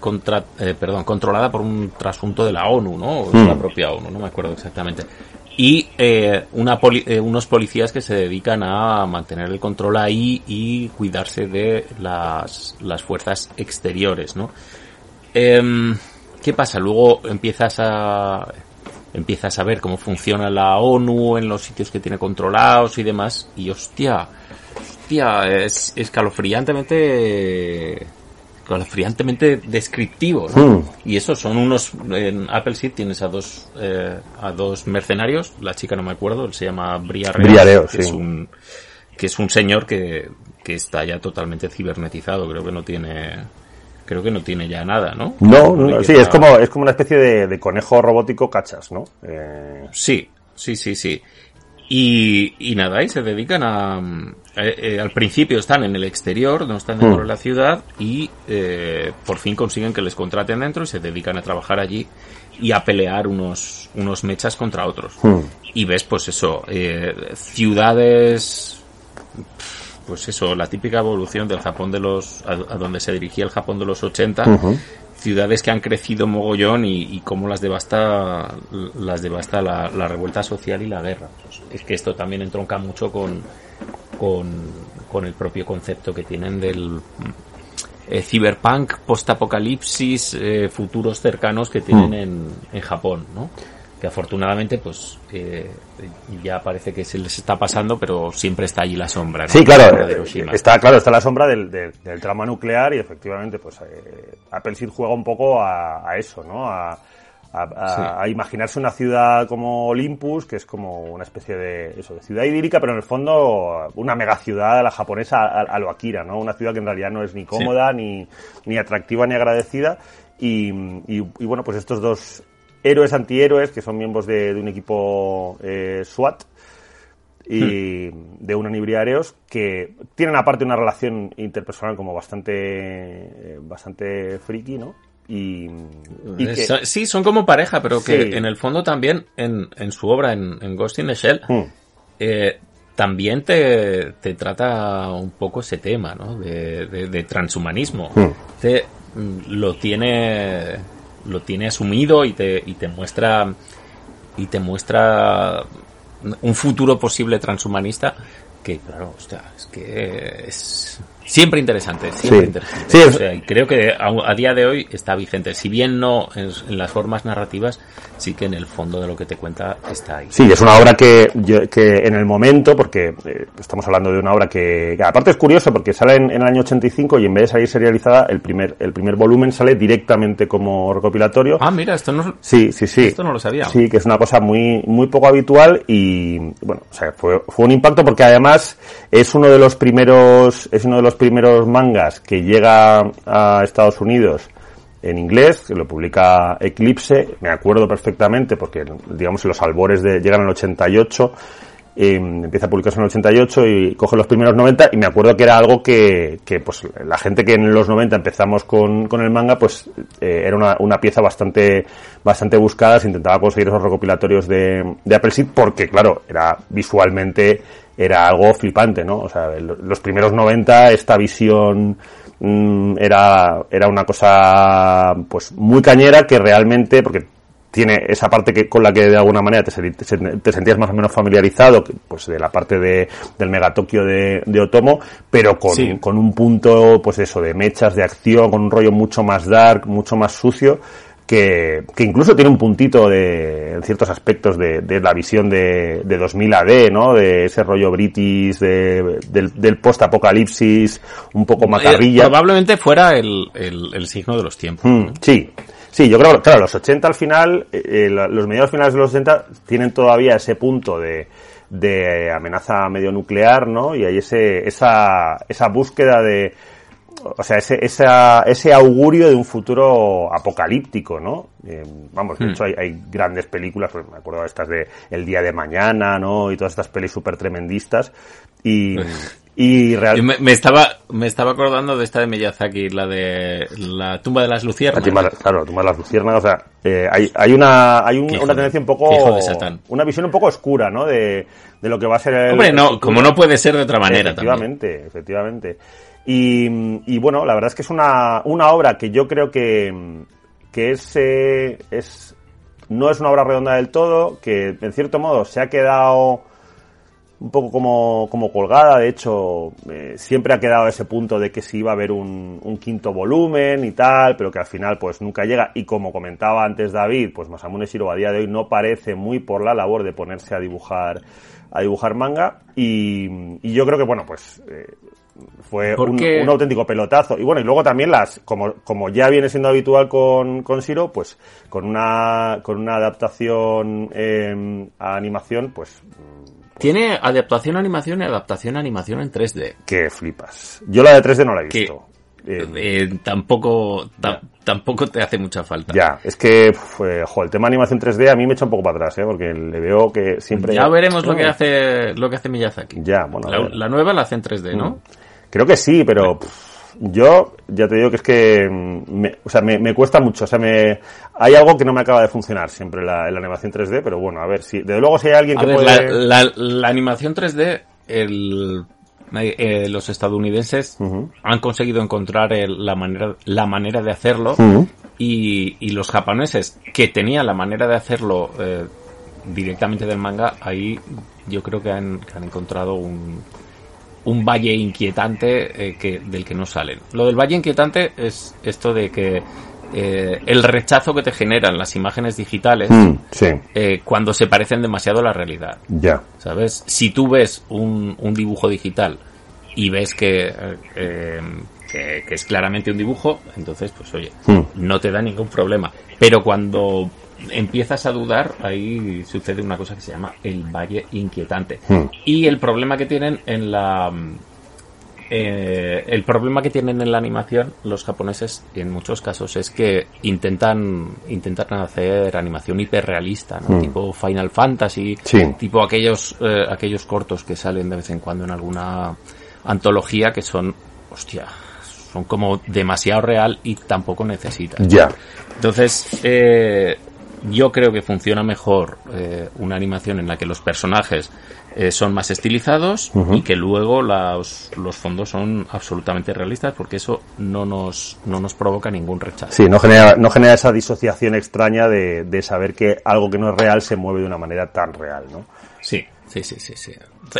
contra, eh, perdón, controlada por un trasunto de la ONU, ¿no? O Hmm. la propia ONU, no me acuerdo exactamente. Y eh, eh, unos policías que se dedican a mantener el control ahí y cuidarse de las, las fuerzas exteriores, ¿no? Em, ¿Qué pasa? Luego empiezas a empiezas a ver cómo funciona la ONU en los sitios que tiene controlados y demás y hostia, hostia, es escalofriantemente escalofriantemente descriptivo, ¿no? Hmm. Y eso son unos en Apple Seed tienes a dos eh, a dos mercenarios, la chica no me acuerdo, él se llama Bria Reas, Bria Reas, que es sí. un que es un señor que, que está ya totalmente cibernetizado, creo que no tiene creo que no tiene ya nada, ¿no? no, sí, es como, es como una especie de, de conejo robótico cachas, ¿no? Eh, Sí, sí, sí, sí. Y, y nada, y se dedican a... eh, eh, al principio están en el exterior, no están dentro Mm. de la ciudad, y eh, por fin consiguen que les contraten dentro y se dedican a trabajar allí y a pelear unos, unos mechas contra otros. hmm. Y ves, pues eso, eh, ciudades, pues eso, la típica evolución del Japón de los, a, a donde se dirigía el Japón de los 80, Ujú. ciudades que han crecido mogollón y, y cómo las devasta, las devasta la, la revuelta social y la guerra. Pues es que esto también entronca mucho con, con, con el propio concepto que tienen del eh, cyberpunk, postapocalipsis, eh, futuros cercanos que tienen Mm. en, en Japón, ¿no? Que afortunadamente, pues, eh, ya parece que se les está pasando, pero siempre está allí la sombra, ¿no? Sí, La claro, de eh, está claro, está la sombra del, del, del trama nuclear y efectivamente, pues eh, Apple Seed juega un poco a, a eso, ¿no? A, a, a- Sí. a imaginarse una ciudad como Olympus, que es como una especie de eso, de ciudad idílica, pero en el fondo una megaciudad a la japonesa a, a lo Akira, ¿no? Una ciudad que en realidad no es ni cómoda, ni, ni atractiva, ni agradecida. Y, y- y bueno, pues estos dos héroes antihéroes, que son miembros de, de un equipo eh, SWAT, y de una Areos que tienen aparte una relación interpersonal como bastante eh, bastante friki, ¿no? Y, y que- So- Sí, son como pareja, pero que Sí. en el fondo también, en, en su obra, en, en Ghost in the Shell, Hmm. eh, también te, te trata un poco ese tema, ¿no? De, de- de transhumanismo. Hmm. Te, mm, lo tiene lo tiene asumido y te, y te muestra y te muestra un futuro posible transhumanista que claro, hostia, es que es siempre interesante, siempre Sí. interesante. Sí, es- O sea, y creo que a, a día de hoy está vigente. Si bien no en, en las formas narrativas, sí que en el fondo de lo que te cuenta está ahí. Sí, es una obra que, yo- que en el momento, porque eh, estamos hablando de una obra que, que aparte es curioso porque sale en, en el año 85 y en vez de salir serializada, el primer, el primer volumen sale directamente como recopilatorio. Ah, mira, esto no, Sí, sí, sí. Esto no lo sabía. Sí, que es una cosa muy, muy poco habitual y, bueno, o sea, fue, fue un impacto porque además es uno de los primeros, es uno de los primeros mangas que llega a Estados Unidos en inglés, que lo publica Eclipse, me acuerdo perfectamente porque, digamos, en los albores de, llegan el 88 eh, empieza a publicarse en el 88 y coge los primeros 90 y me acuerdo que era algo que, que pues la gente que en los 90 empezamos con, con el manga pues eh, era una, una, pieza bastante bastante buscada. Se intentaba conseguir esos recopilatorios de, de Apple Seed porque claro era visualmente era algo flipante no o sea los primeros 90 esta visión mmm, era era una cosa pues muy cañera que realmente porque tiene esa parte que con la que de alguna manera te, sentías más o menos familiarizado, pues de la parte de, del megatokio de, de Otomo, pero con, sí. con un punto, pues eso, de mechas, de acción, con un rollo mucho más dark, mucho más sucio, que, que incluso tiene un puntito de, en ciertos aspectos de, de la visión de, de 2000 AD, ¿no? De ese rollo british, de, del, del post-apocalipsis, un poco macarrilla. Eh, probablemente fuera el, el, el, signo de los tiempos. Mm, ¿no? Sí. Sí, yo creo que, claro, los 80 al final, eh, los mediados finales de los 80 tienen todavía ese punto de, de amenaza medio nuclear, ¿no? Y hay ese, esa, esa búsqueda de, o sea, ese, esa, ese augurio de un futuro apocalíptico, ¿no? Eh, vamos, de Hmm. hecho hay, hay grandes películas, pues me acuerdo de estas de El Día de Mañana, ¿no? Y todas estas pelis súper tremendistas. Y, y realmente... me, me estaba me estaba acordando de esta de Miyazaki, la de la tumba de las La luciernas. tumba, claro, la tumba de las luciérnagas, o sea, eh, hay, hay una, hay un- una de- tendencia un qué poco, hijo de Satán. una visión un poco oscura, ¿no? De, de lo que va a ser el. Hombre, no, como no puede ser de otra manera también. Efectivamente, efectivamente. Y, y bueno, la verdad es que es una, una obra que yo creo que, que es, eh, es, no es una obra redonda del todo, que en cierto modo se ha quedado un poco como, como colgada, de hecho, eh, siempre ha quedado ese punto de que si iba a haber un, un quinto volumen y tal, pero que al final pues nunca llega, y como comentaba antes David, pues Masamune Shiro a día de hoy no parece muy por la labor de ponerse a dibujar, a dibujar manga, y, y yo creo que bueno, pues, eh, fue un, auténtico pelotazo. Y bueno, y luego también las, como, como ya viene siendo habitual con, con Shiro, pues con una, con una adaptación eh, a animación, pues Tiene adaptación a animación y adaptación a animación en 3D. que flipas. Yo la de 3D no la he visto. Eh, Eh, tampoco ta- tampoco te hace mucha falta. ya, es que uf, eh, jo, el tema de animación 3D a mí me echa un poco para atrás, ¿eh? porque le veo que siempre... Ya veremos lo que No, hace lo que hace Miyazaki. Ya, bueno, La, nueva la hace en 3D, ¿no? Creo que sí, pero pff, yo ya te digo que es que mm, me, o sea, me, me cuesta mucho. O sea, me, hay algo que no me acaba de funcionar siempre la, la animación 3D, pero bueno, a ver si. Desde luego, si hay alguien que ver, puede. la, la- la animación 3D, el, eh, los estadounidenses han conseguido encontrar el- la manera la manera de hacerlo y, y los japoneses que tenían la manera de hacerlo eh, directamente del manga, ahí yo creo que han, que han encontrado un, un valle inquietante eh, que, del que no salen. Lo del valle inquietante es esto de que eh, el rechazo que te generan las imágenes digitales Mm, sí, eh, cuando se parecen demasiado a la realidad. ya. ¿Sabes? Si tú ves un, un dibujo digital y ves que, eh, que, que es claramente un dibujo, entonces, pues oye, Hmm. no te da ningún problema. Pero cuando empiezas a dudar, ahí sucede una cosa que se llama el valle inquietante. Hmm. Y el problema que tienen en la... eh, el problema que tienen en la animación los japoneses en muchos casos es que intentan intentan hacer animación hiperrealista, ¿no? Hmm. tipo Final Fantasy, Sí. tipo aquellos eh, aquellos cortos que salen de vez en cuando en alguna antología que son hostia son como demasiado real y tampoco necesitan Ya. entonces eh, yo creo que funciona mejor eh, una animación en la que los personajes eh, son más estilizados y que luego los, los fondos son absolutamente realistas porque eso no nos no nos provoca ningún rechazo Sí, no genera, no genera esa disociación extraña de, de saber que algo que no es real se mueve de una manera tan real, ¿no? sí sí sí sí sí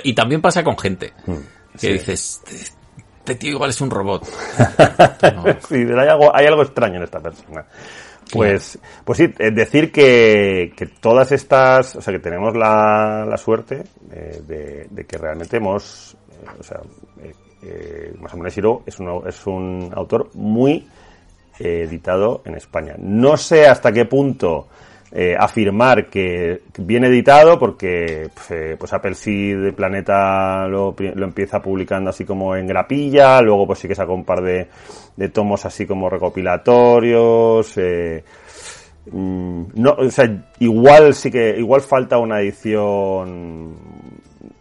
y también pasa con gente que Mm, sí. dices "Este- este tío igual es un robot No. Sí, hay algo, hay algo extraño en esta persona. Pues, pues sí, decir que, que todas estas, o sea, que tenemos la, la suerte eh, de, de que realmente hemos, eh, o sea, eh, eh, Masamune Shiro es un, es un autor muy eh, editado en España. No sé hasta qué punto eh, afirmar que viene editado porque pues, eh, pues Apple Seed Planeta lo, lo empieza publicando así como en grapilla, luego pues sí que saca un par de, de tomos así como recopilatorios, eh, mm, no, o sea, igual sí que, igual falta una edición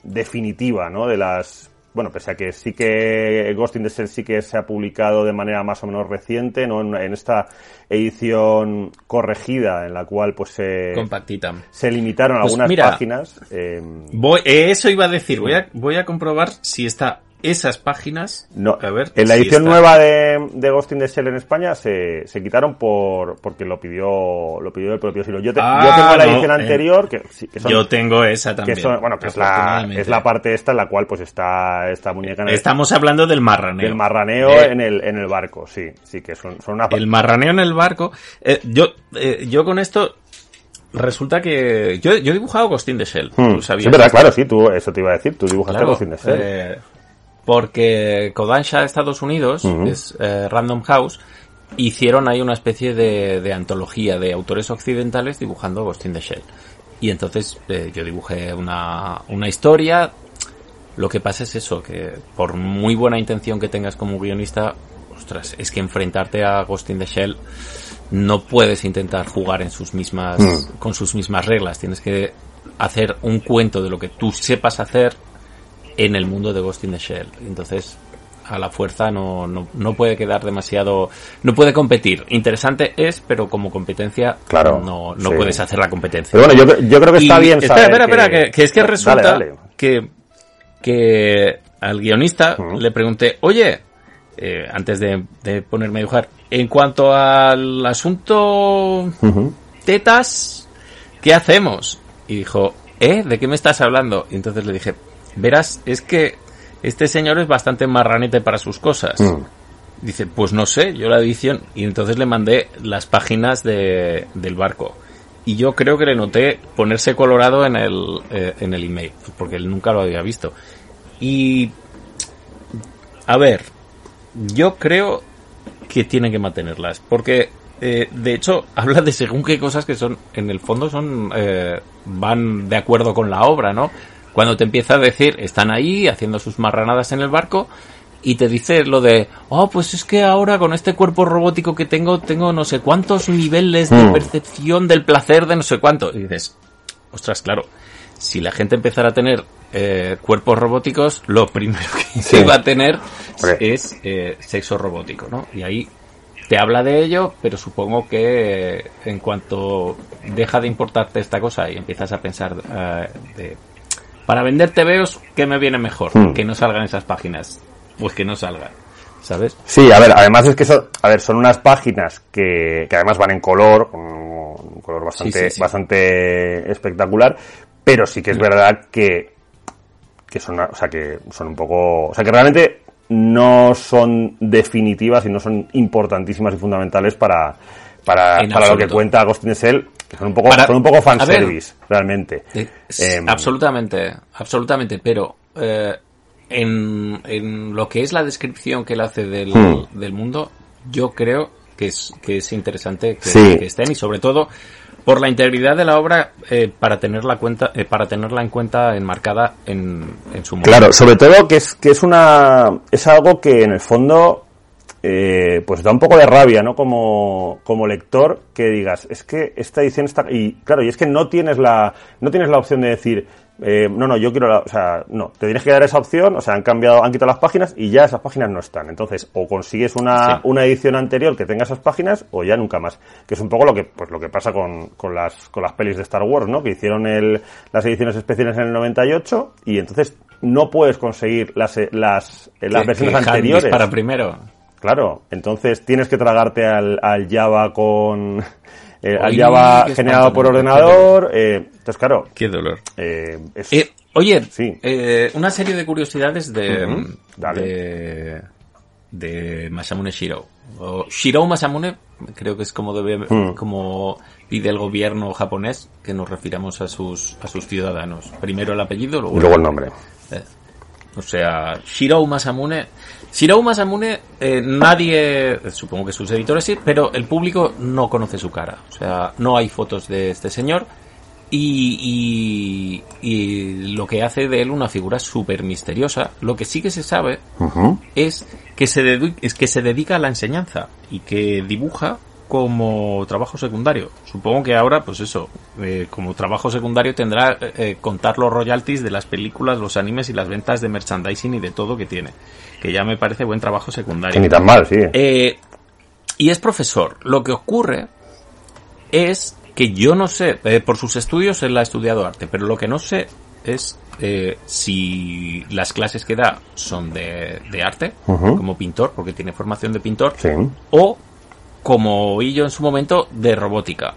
definitiva, ¿no? De las, bueno, pese a que sí que Ghost in the Shell sí que se ha publicado de manera más o menos reciente, ¿no? En, en esta edición corregida en la cual pues se, Compactita. se limitaron Pues algunas mira, páginas. eh, Voy, eh, eso iba a decir, voy a, voy a comprobar si está esas páginas. No, a ver, en la edición está. nueva de, de Ghost in the Shell en España se, se quitaron por porque lo pidió lo pidió el propio Silo. Yo, te- Ah, yo tengo la no, edición eh, anterior que, sí, que son, Yo tengo esa que también. son- bueno que es la es la parte esta en la cual pues está esta muñeca en el, Estamos hablando del marraneo. del marraneo Eh, en el en el barco, sí, sí que son son una El marraneo en el barco. Eh, yo, yo con esto resulta que yo, yo he dibujado Ghost in the Shell. Hmm, ¿tú sabías sí, verdad, claro, sí, tú eso te iba a decir, tú dibujaste Claro, Ghost in the Shell. eh, porque Kodansha Estados Unidos, que es eh, Random House, hicieron ahí una especie de, de antología de autores occidentales dibujando Ghost in the Shell. Y entonces eh, yo dibujé una, una historia. Lo que pasa es eso, que por muy buena intención que tengas como guionista, ostras, es que enfrentarte a Ghost in the Shell no puedes intentar jugar en sus mismas, Mm. con sus mismas reglas. Tienes que hacer un cuento de lo que tú sepas hacer en el mundo de Ghost in the Shell. Entonces, a la fuerza no, no, no puede quedar demasiado, no puede competir. Interesante es, pero como competencia Claro, no, no sí. puedes hacer la competencia. Pero bueno, yo, yo creo que está Y- bien espera, saber espera, espera, que, que es que resulta dale. que que al guionista le pregunté, oye, eh, antes de, de ponerme a dibujar, en cuanto al asunto tetas, ¿qué hacemos? Y dijo, ¿eh? ¿De qué me estás hablando? Y entonces le dije, verás, es que este señor es bastante marranete para sus cosas. Mm. Dice, pues no sé, yo la edición. Y entonces le mandé las páginas de, del barco. Y yo creo que le noté ponerse colorado en el, eh, en el email, porque él nunca lo había visto. Y, a ver, yo creo que tiene que mantenerlas, porque eh, de hecho habla de según qué cosas que son, en el fondo son, eh, van de acuerdo con la obra, ¿no? Cuando te empieza a decir, están ahí haciendo sus marranadas en el barco, y te dice lo de, oh, pues es que ahora con este cuerpo robótico que tengo, tengo no sé cuántos niveles de Mm. percepción del placer de no sé cuánto. Y dices, ostras, claro, si la gente empezara a tener eh, cuerpos robóticos, lo primero que Sí. va a tener es eh, sexo robótico, ¿no? Y ahí te habla de ello, pero supongo que eh, en cuanto deja de importarte esta cosa y empiezas a pensar eh, de, para vender TVOs, ¿qué me viene mejor? Hmm. Que no salgan esas páginas. Pues que no salgan, ¿sabes? Sí, a ver, además es que son, a ver, son unas páginas que, que además van en color, un color bastante, Sí, sí, sí. bastante espectacular, pero sí que es verdad que, que son, o sea, que son un poco, o sea, que realmente no son definitivas y no son importantísimas y fundamentales para, para, para lo que cuenta the Shell, que son un poco, Para- son un poco a ver. fanservice, realmente. Eh, Em, absolutamente, absolutamente, pero eh, en, en lo que es la descripción que él hace del, Hmm. del mundo, yo creo que es, que es interesante que, Sí. que estén y sobre todo por la integridad de la obra eh, para tenerla cuenta eh, para tenerla en cuenta enmarcada en, en su momento. Claro, sobre todo que es que es una es algo que en el fondo eh, pues da un poco de rabia, ¿no? Como, como lector que digas es que esta edición está y claro y es que no tienes la no tienes la opción de decir eh, no no yo quiero la, o sea no te tienes que dar esa opción o sea han cambiado han quitado las páginas y ya esas páginas no están entonces o consigues una, Sí. una edición anterior que tenga esas páginas o ya nunca más que es un poco lo que pues lo que pasa con, con las con las pelis de Star Wars no que hicieron el, las ediciones especiales en el 98 y entonces no puedes conseguir las las, eh, las versiones anteriores dispara primero. Claro entonces tienes que tragarte al, al Java con eh, al Java generado por ordenador eh, entonces claro Qué dolor. eh, es- Eh, oye, Sí. eh, una serie de curiosidades de, dale. de, de Masamune Shiro. O Shiro Masamune, creo que es como debe, Mm. como pide el gobierno japonés que nos refiramos a sus, a sus ciudadanos. Primero el apellido, luego, y luego el nombre eh, O sea, Shirou Masamune. Shirou Masamune, eh, nadie, eh, supongo que sus editores sí, pero el público no conoce su cara. O sea, no hay fotos de este señor. Y, y, y lo que hace de él una figura súper misteriosa. Lo que sí que se sabe es que se, es que se dedica a la enseñanza y que dibuja como trabajo secundario. Supongo que ahora, pues eso, eh, como trabajo secundario tendrá eh, eh, contar los royalties de las películas, los animes y las ventas de merchandising y de todo que tiene. Que ya me parece buen trabajo secundario. Que ni tan mal, sí. Eh, y es profesor. Lo que ocurre es que yo no sé, por sus estudios él ha estudiado arte, pero lo que no sé es eh, si las clases que da son de, de arte, como pintor, porque tiene formación de pintor, Sí. o como oí yo en su momento, de robótica,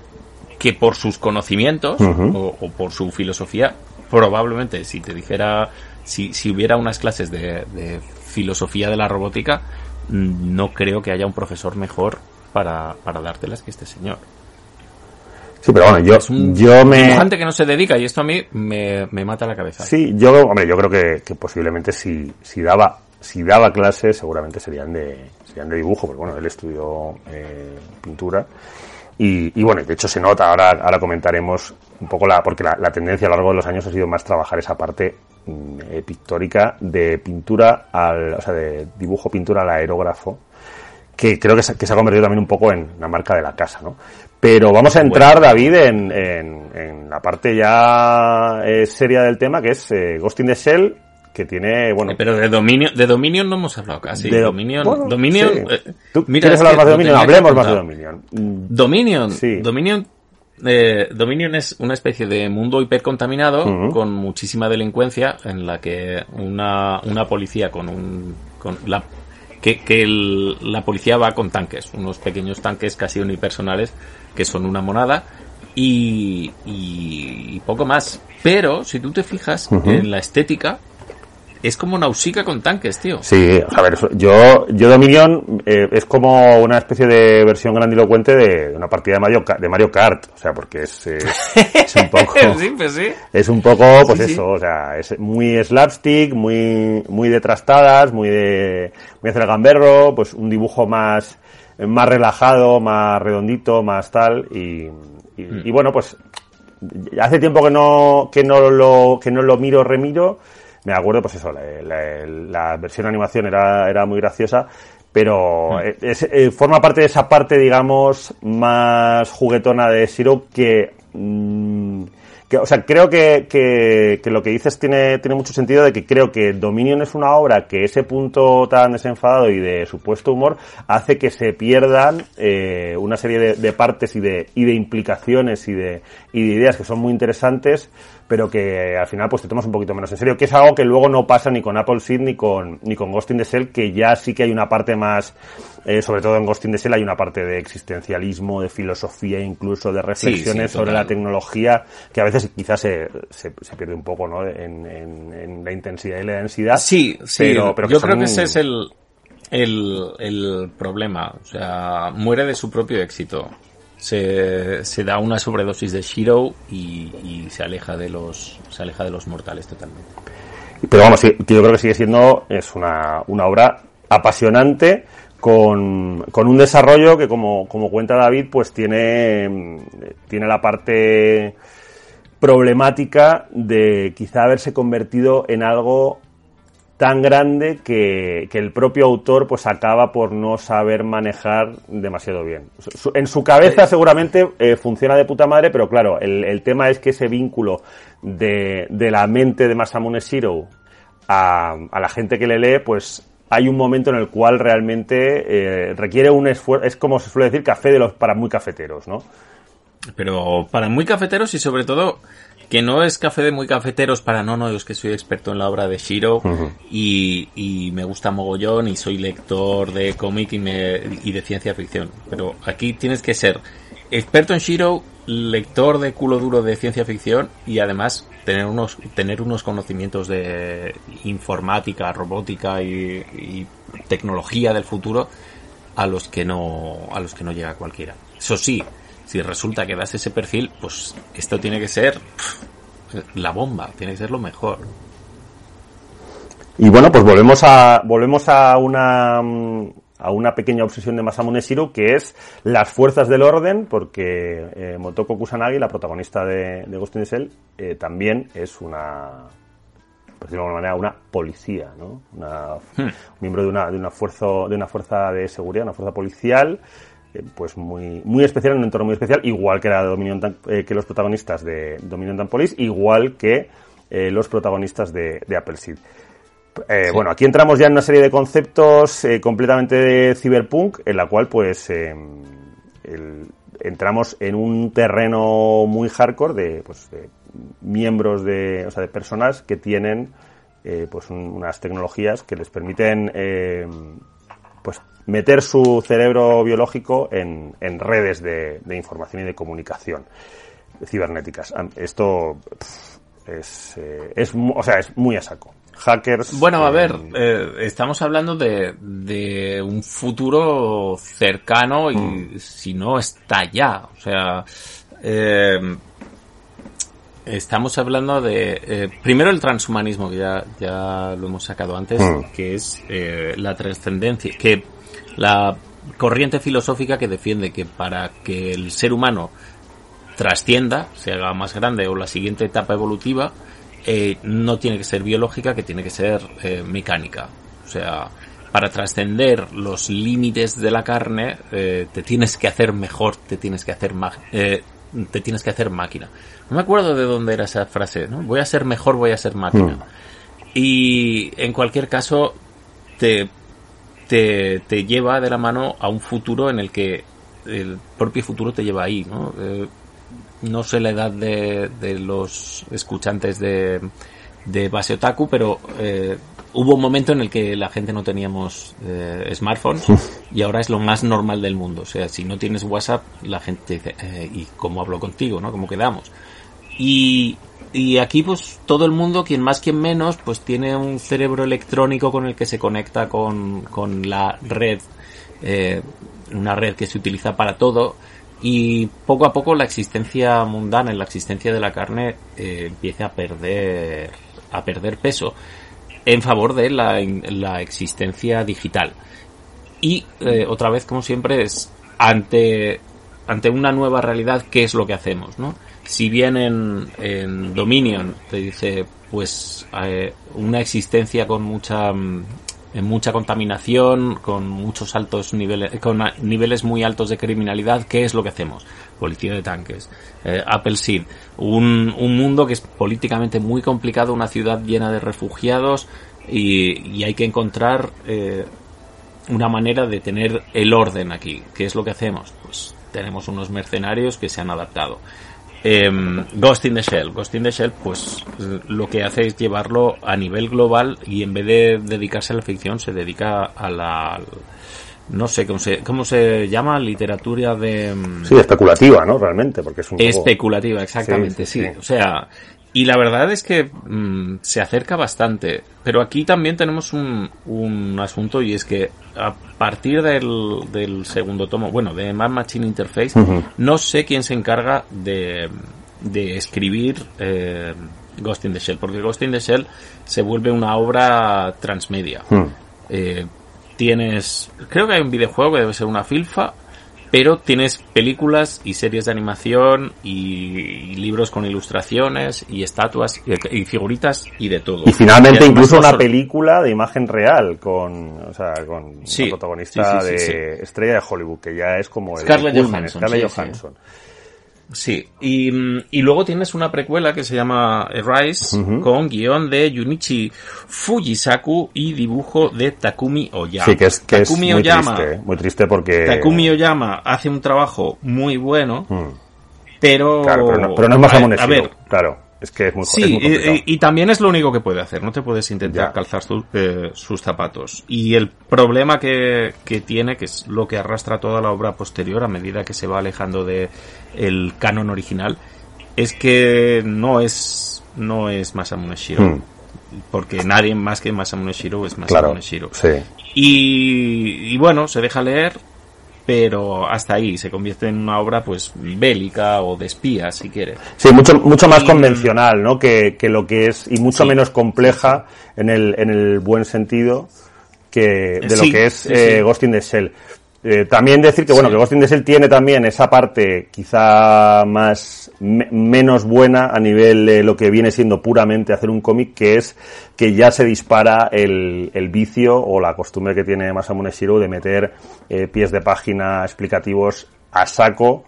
que por sus conocimientos o, o por su filosofía, probablemente si te dijera, si, si hubiera unas clases de, de filosofía de la robótica, mm, no creo que haya un profesor mejor para, para dártelas que este señor. Sí, pero bueno, yo, Es un yo me... dibujante que no se dedica y esto a mí me, me mata la cabeza. Sí, yo, hombre, yo creo que, que posiblemente si, si daba si daba clases seguramente serían de serían de dibujo, porque bueno, él estudió eh, pintura y, y bueno, de hecho se nota, ahora, ahora comentaremos un poco la, porque la, la tendencia a lo largo de los años ha sido más trabajar esa parte mm, eh, pictórica de pintura al, o sea, de dibujo pintura al aerógrafo, que creo que se, que se ha convertido también un poco en la marca de la casa, ¿no? Pero vamos a entrar, David, en, en, en la parte ya eh, seria del tema, que es eh, Ghost in the Shell, que tiene, bueno... Eh, Pero de Dominion, de Dominion no hemos hablado casi. de- Dominion, bueno, Dominion, sí. eh, ¿Tú mira, quieres es hablar más de Dominion? Hablemos más de apuntar. Dominion. Mm, Dominion, Sí. Dominion, eh, Dominion es una especie de mundo hipercontaminado con muchísima delincuencia en la que una, una policía con un, con la, que, que el- la policía va con tanques, unos pequeños tanques casi unipersonales que son una monada y, y, y poco más. Pero si tú te fijas en la estética, es como Nausicaa con tanques, tío. Sí, a ver, yo, yo Dominion eh, es como una especie de versión grandilocuente de, una partida de Mario, de Mario Kart, o sea, porque es, eh, es un poco... sí, pues sí. Es un poco, pues Sí, eso, o sea, es muy slapstick, muy, muy de trastadas, muy de, muy hacer el gamberro, pues un dibujo más, más relajado, más redondito, más tal, y, y, Hmm. y bueno, pues, hace tiempo que no, que no lo, que no lo miro, remiro, me acuerdo, pues eso, la, la- la versión de animación era, era muy graciosa, pero Hmm. eh, es- eh, forma parte de esa parte, digamos, más juguetona de Shiro que, mm, que, o sea, creo que, que, que lo que dices tiene, tiene mucho sentido de que creo que Dominion es una obra que ese punto tan desenfadado y de supuesto humor hace que se pierdan eh, una serie de, de partes y de, y de implicaciones y de, y de ideas que son muy interesantes, pero que al final pues te tomas un poquito menos en serio, que es algo que luego no pasa ni con Apple Seed ni con, ni con Ghost in the Shell, que ya sí que hay una parte más, eh, sobre todo en Ghost in the Shell hay una parte de existencialismo, de filosofía, incluso de reflexiones sí, sobre la tecnología, que a veces quizás se, se, se pierde un poco, ¿no? En, en, en la intensidad y la densidad. Sí, sí. pero, pero yo creo que ese es el, el, el problema. O sea, muere de su propio éxito. Se, se da una sobredosis de Shiro y, y se aleja de los se aleja de los mortales totalmente. Pero vamos, yo creo que sigue siendo es una, una obra apasionante con, con un desarrollo que como, como cuenta David, pues tiene, tiene la parte problemática de quizá haberse convertido en algo tan grande que, que el propio autor pues acaba por no saber manejar demasiado bien. En su cabeza seguramente eh, funciona de puta madre, pero claro, el, el tema es que ese vínculo de, de la mente de Masamune Shiro a, a la gente que le lee, pues hay un momento en el cual realmente eh, requiere un esfuerzo, es como se suele decir, café de los para muy cafeteros, ¿no? Pero para muy cafeteros y sobre todo que no es café de muy cafeteros para no, no, yo es que soy experto en la obra de Shiro y, y me gusta mogollón y soy lector de cómic y, me, y de ciencia ficción. Pero aquí tienes que ser experto en Shiro, lector de culo duro de ciencia ficción y además tener unos, tener unos conocimientos de informática, robótica y, y tecnología del futuro a los que no, a los que no llega cualquiera. Eso sí, si resulta que das ese perfil, pues esto tiene que ser pff, la bomba, tiene que ser lo mejor. Y bueno, pues volvemos a volvemos a una a una pequeña obsesión de Masamune Shiro que es las fuerzas del orden, porque eh, Motoko Kusanagi, la protagonista de, de Ghost in the Shell, eh, también es una por decirlo de alguna manera, una policía, ¿no? Una, Hmm. miembro de una, de una fuerza, de una fuerza de seguridad, una fuerza policial, pues muy, muy especial, en un entorno muy especial, igual que la Dominion Tank- eh, que los protagonistas de Dominion Tank Police, igual que eh, los protagonistas de, de Apple Seed. Eh, Bueno, aquí entramos ya en una serie de conceptos eh, completamente de cyberpunk, en la cual pues eh, el- entramos en un terreno muy hardcore de, pues, de miembros de, o sea, de personas que tienen eh, pues un- unas tecnologías que les permiten eh, pues meter su cerebro biológico en, en redes de, de información y de comunicación cibernéticas. Esto pff, es, eh, es, o sea, es muy a saco. Hackers. Bueno, a eh, ver, eh, estamos hablando de, de un futuro cercano y Mm. si no está ya. O sea, eh, estamos hablando de, primero el transhumanismo, que ya, ya lo hemos sacado antes, Mm. que es la trascendencia, que la corriente filosófica que defiende que para que el ser humano trascienda, se haga más grande o la siguiente etapa evolutiva, eh, no tiene que ser biológica, que tiene que ser eh, mecánica. O sea, para trascender los límites de la carne, eh, te tienes que hacer mejor, te tienes que hacer eh, te tienes que hacer máquina. No me acuerdo de dónde era esa frase, ¿no? Voy a ser mejor, voy a ser máquina. Y en cualquier caso, te, te, te lleva de la mano a un futuro en el que el propio futuro te lleva ahí, ¿no? Eh, no sé la edad de, de los escuchantes de, de Base Otaku, pero eh, hubo un momento en el que la gente no teníamos eh, smartphones y ahora es lo más normal del mundo. O sea, si no tienes WhatsApp, la gente dice, eh, ¿y cómo hablo contigo? ¿no? ¿Cómo quedamos? Y, y aquí pues todo el mundo, quien más, quien menos, pues tiene un cerebro electrónico con el que se conecta con, con la red, eh, una red que se utiliza para todo y poco a poco la existencia mundana, la existencia de la carne eh, empieza a perder, a perder peso en favor de la, la existencia digital. Y eh, otra vez, como siempre, es ante, ante una nueva realidad, ¿qué es lo que hacemos? ¿no? Si bien en, en Dominion te dice, pues, eh, una existencia con mucha, mm, en mucha contaminación, con muchos altos niveles, con niveles muy altos de criminalidad, ¿qué es lo que hacemos? Policía de tanques, eh, Apple Seed, un, un mundo que es políticamente muy complicado, una ciudad llena de refugiados y, y hay que encontrar eh, una manera de tener el orden aquí. ¿Qué es lo que hacemos? Pues tenemos unos mercenarios que se han adaptado. Em, Ghost in the Shell. Ghost in the Shell, pues eh, lo que hace es llevarlo a nivel global y en vez de dedicarse a la ficción, se dedica a la. No sé cómo se, cómo se llama, literatura de. mm, Sí, especulativa, ¿no? Realmente, porque es un poco- Especulativa, exactamente, Sí, sí, sí, sí. O sea, y la verdad es que mm, se acerca bastante. Pero aquí también tenemos un, un asunto y es que a partir del, del segundo tomo, bueno, de Man Machine Interface, no sé quién se encarga de, de escribir eh, Ghost in the Shell, porque Ghost in the Shell se vuelve una obra transmedia. Eh, tienes, creo que hay un videojuego que debe ser una filfa, pero tienes películas y series de animación y, libros con ilustraciones y estatuas y, y figuritas y de todo. Y finalmente incluso una solo- película de imagen real con, o sea, con Sí, protagonista sí, sí, sí, de estrella de Hollywood, que ya es como el Scarlett Johansson, Scarlett. Johansson. Sí, y, mm, y luego tienes una precuela que se llama Rise con guion de Junichi Fujisaku y dibujo de Takumi Oyama. Sí, que es, que es Takumi muy Oyama, triste, muy triste porque... Takumi Oyama hace un trabajo muy bueno, Hmm. pero... Claro, pero no, pero no es más a, Amune a ver, claro, es que es muy, es Sí, muy complicado. y, y también es lo único que puede hacer, no te puedes intentar Ya. calzar su- eh, sus zapatos. Y el problema que, que tiene, que es lo que arrastra toda la obra posterior a medida que se va alejando de el canon original, es que no es, no es Masamune Shiro. Hmm. Porque nadie más que Masamune Shiro es Masamune Claro, Shiro. sí. Y, y bueno, se deja leer, pero hasta ahí se convierte en una obra pues bélica o de espías, si quieres. Sí, mucho, mucho más Y- convencional, ¿no? Que, que lo que es, y mucho Sí. menos compleja en el, en el buen sentido que de Sí, lo que es sí, eh. Ghost in the Shell. Eh, también decir que bueno Sí. que Ghost in the Shell tiene también esa parte quizá más me- menos buena a nivel de lo que viene siendo puramente hacer un cómic que es que ya se dispara el, el vicio o la costumbre que tiene Masamune Shirow de meter eh, pies de página explicativos a saco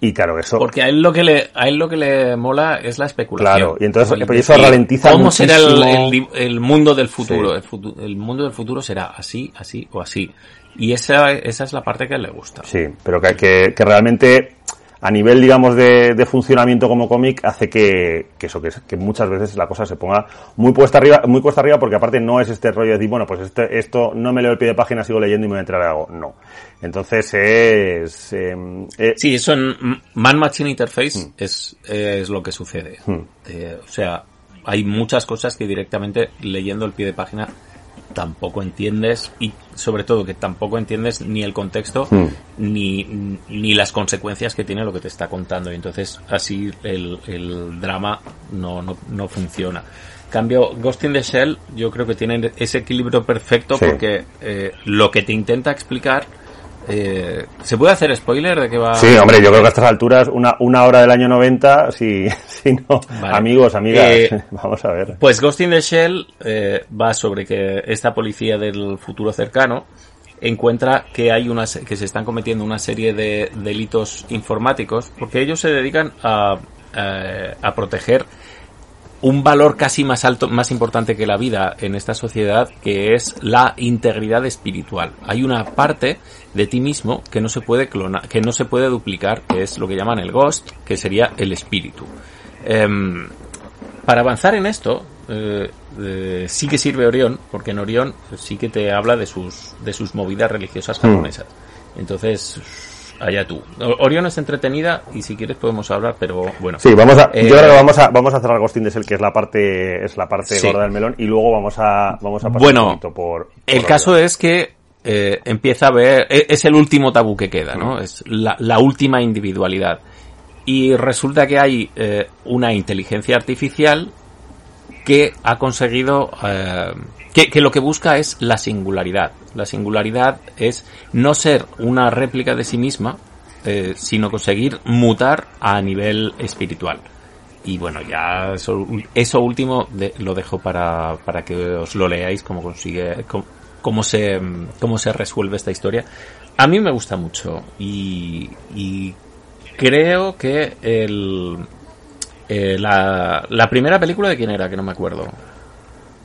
y claro eso Porque a él lo que le, a él lo que le mola es la especulación. Claro, y entonces- eso ralentiza ¿Cómo será el, el- el mundo del futuro? Sí. El, futu- el mundo del futuro será así, así o así. Y esa, esa es la parte que le gusta. Sí, pero que, que, que realmente a nivel, digamos, de, de funcionamiento como cómic hace que, que eso, que, que muchas veces la cosa se ponga muy puesta arriba, muy cuesta arriba porque aparte no es este rollo de decir, bueno, pues este, esto no me leo el pie de página, sigo leyendo y me voy a entrar algo. No. Entonces es, em, eh, Sí, eso en Man Machine Interface es, es lo que sucede. Hmm. Eh, o sea, hay muchas cosas que directamente leyendo el pie de página tampoco entiendes y sobre todo que tampoco entiendes ni el contexto Hmm. ni, ni las consecuencias que tiene lo que te está contando y entonces así el, el drama no, no, no funciona. Cambio, Ghost in the Shell yo creo que tiene ese equilibrio perfecto Sí. porque eh, lo que te intenta explicar eh, ¿Se puede hacer spoiler de que va? Sí, hombre, yo creo que a estas alturas, una, una hora del año 90, si, si no, Vale. amigos, amigas, Eh, vamos a ver. Pues Ghost in the Shell eh, va sobre que esta policía del futuro cercano encuentra que hay una se- que se están cometiendo una serie de delitos informáticos porque ellos se dedican a, eh, a proteger un valor casi más alto, más importante que la vida en esta sociedad, que es la integridad espiritual. Hay una parte de ti mismo que no se puede clonar, que no se puede duplicar, que es lo que llaman el ghost, que sería el espíritu. Em, para avanzar en esto, eh, eh, sí que sirve Orión, porque en Orión sí que te habla de sus, de sus movidas religiosas japonesas. Entonces, allá tú. Orión es entretenida y si quieres podemos hablar, pero bueno. Sí, vamos a, Eh, yo creo que vamos a, vamos a cerrar Ghost in the Shell, que es la parte, es la parte Sí. gorda del melón, y luego vamos a, vamos a pasar Bueno, un poquito por, El por caso es que eh, empieza a ver, e- es el último tabú que queda, ¿no? Es la, la última individualidad. Y resulta que hay eh, una inteligencia artificial que ha conseguido, eh, que, lo que busca es la singularidad. La singularidad es no ser una réplica de sí misma, eh, sino conseguir mutar a nivel espiritual. Y bueno, ya eso, último lo dejo para, para que os lo leáis, cómo consigue, cómo, cómo se, cómo se resuelve esta historia. A mí me gusta mucho y, y creo que el, eh, la primera película de quién era, que no me acuerdo.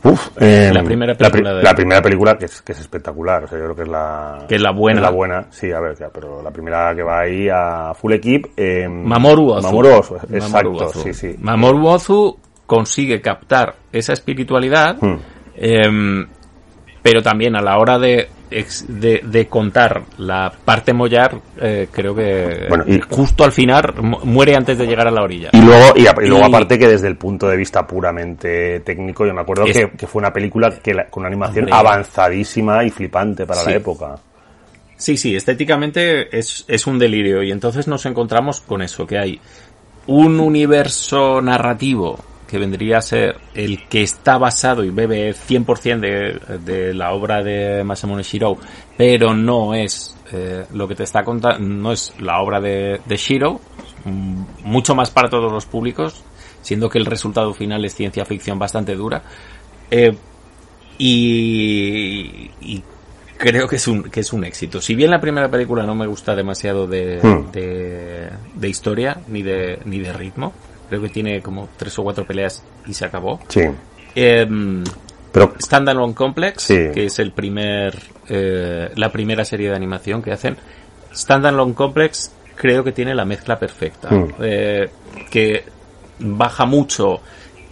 Uf, eh, La primera la, pri- película de- la primera película que es, que es espectacular, o sea, yo creo que es la... Que es la buena. es la buena, sí, a ver, ya, pero la primera que va ahí a full equip... Eh, Mamoru Ozu. Mamoru Ozu, exacto, Mamoru Ozu. sí, sí. Mamoru Ozu consigue captar esa espiritualidad, Hmm. em, pero también a la hora de, de, de contar la parte mollar, eh, creo que Bueno, y- justo al final mu- muere antes de llegar a la orilla. Y luego, y, luego Y- aparte que desde el punto de vista puramente técnico, yo me acuerdo Es- que, que fue una película que la- con una animación Hombre. avanzadísima y flipante para Sí. la época. Sí, sí, estéticamente es, es un delirio y entonces nos encontramos con eso, que hay un universo narrativo que vendría a ser el que está basado y bebe 100% de, de la obra de Masamune Shirou, pero no es eh, lo que te está contando, no es la obra de, de Shiro, mm, mucho más para todos los públicos, siendo que el resultado final es ciencia ficción bastante dura. Eh, y, y creo que es un que es un éxito. Si bien la primera película no me gusta demasiado de, Hmm. de, de historia ni de ni de ritmo, creo que tiene como tres o cuatro peleas y se acabó. Sí. Em, Pero, Standalone Complex, Sí. que es el primer eh, la primera serie de animación que hacen. Standalone Complex creo que tiene la mezcla perfecta, Hmm. eh, que baja mucho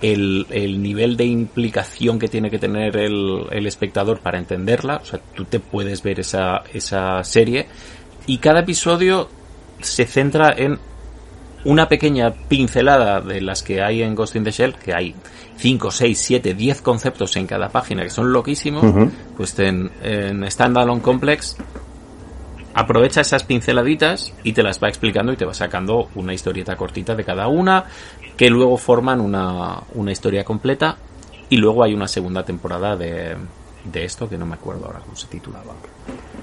el, el nivel de implicación que tiene que tener el, el espectador para entenderla. O sea, tú te puedes ver esa, esa serie y cada episodio se centra en una pequeña pincelada de las que hay en Ghost in the Shell, que hay 5, 6, 7, 10 conceptos en cada página que son loquísimos, pues en, en Standalone Complex aprovecha esas pinceladitas y te las va explicando y te va sacando una historieta cortita de cada una, que luego forman una, una historia completa y luego hay una segunda temporada de, de esto que no me acuerdo ahora cómo se titulaba.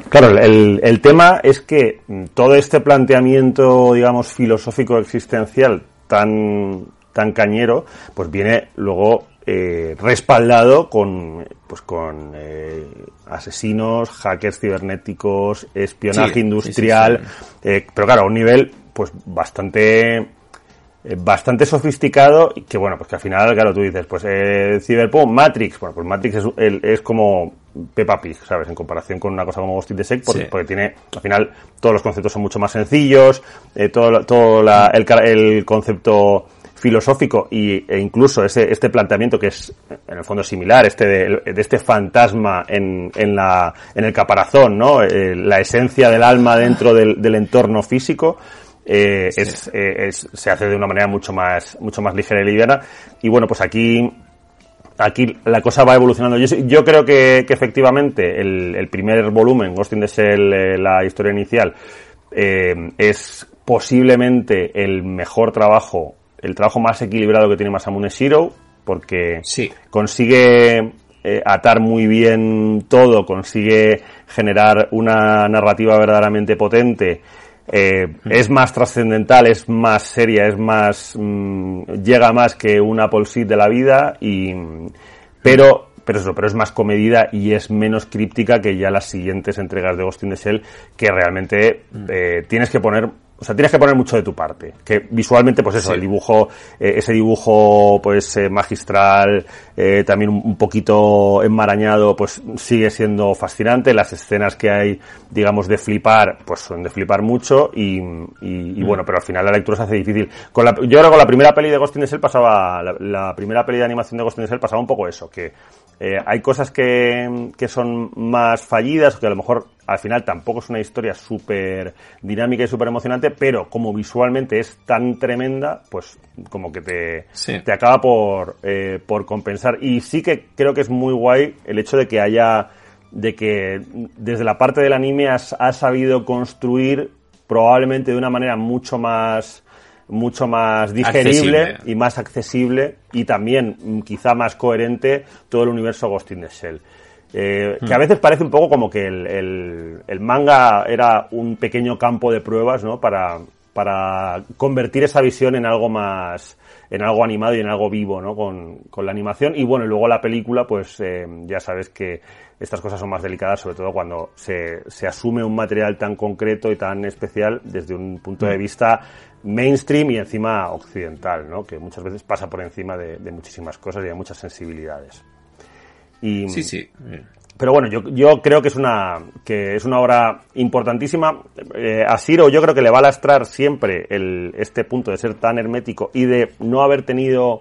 Claro, el, el tema es que todo este planteamiento, digamos, filosófico existencial tan, tan cañero, pues viene luego eh, respaldado con, pues con eh, asesinos, hackers cibernéticos, espionaje Sí, industrial, sí, sí, eh, pero claro, a un nivel pues bastante bastante sofisticado y que bueno pues que al final claro tú dices pues eh, Cyberpunk Matrix bueno pues Matrix es como Peppa Pig sabes en comparación con una cosa como Ghost in the Shell porque, Sí. porque tiene al final todos los conceptos son mucho más sencillos eh, todo todo la- el, el concepto filosófico y, e incluso ese este planteamiento que es en el fondo similar este de, de este fantasma en, en la en el caparazón no Eh, la esencia del alma dentro del, del entorno físico eh, es, eh, es- se hace de una manera mucho más mucho más ligera y liviana. Y bueno pues aquí aquí la cosa va evolucionando yo, creo que, que efectivamente el, el primer volumen Ghost in the Shell eh, la historia inicial eh, es posiblemente el mejor trabajo el trabajo más equilibrado que tiene Masamune Shiro porque Sí. consigue eh, atar muy bien todo, consigue generar una narrativa verdaderamente potente, eh, es más trascendental, es más seria, es más mm, llega más que un Apple Seed de la vida y pero pero eso, pero es más comedida y es menos críptica que ya las siguientes entregas de Ghost in the Shell que realmente eh, tienes que poner o sea, tienes que poner mucho de tu parte. Que visualmente, pues eso, Sí. el dibujo, eh, ese dibujo, pues, eh, magistral, eh, también un, poquito enmarañado, pues sigue siendo fascinante. Las escenas que hay, digamos, de flipar, pues son de flipar mucho y, y, y bueno, pero al final la lectura se hace difícil. Con la, yo creo que con la primera peli de Ghost in the Shell pasaba, la, la primera peli de animación de Ghost in the Shell pasaba un poco eso, que eh, hay cosas que, que son más fallidas, que a lo mejor al final tampoco es una historia súper dinámica y súper emocionante, pero como visualmente es tan tremenda, pues como que te, Sí. te acaba por, eh, por compensar. Y sí que creo que es muy guay el hecho de que haya, de que desde la parte del anime has, has sabido construir probablemente de una manera mucho más mucho más digerible Accesible. y más accesible y también mm, quizá más coherente todo el universo Ghost in the Shell. Eh, Que a veces parece un poco como que el, el- el manga era un pequeño campo de pruebas, ¿no? Para, para convertir esa visión en algo más, en algo animado y en algo vivo, ¿no? Con, con la animación. Y bueno, y luego la película, pues eh, ya sabes que estas cosas son más delicadas, sobre todo cuando se, se asume un material tan concreto y tan especial desde un punto de vista mainstream y encima occidental, ¿no? Que muchas veces pasa por encima de, de muchísimas cosas y de muchas sensibilidades. Y, Sí, sí. pero bueno, yo, yo creo que es una que es una obra importantísima. Eh, a Siro yo creo que le va a lastrar siempre el, este punto de ser tan hermético y de no haber tenido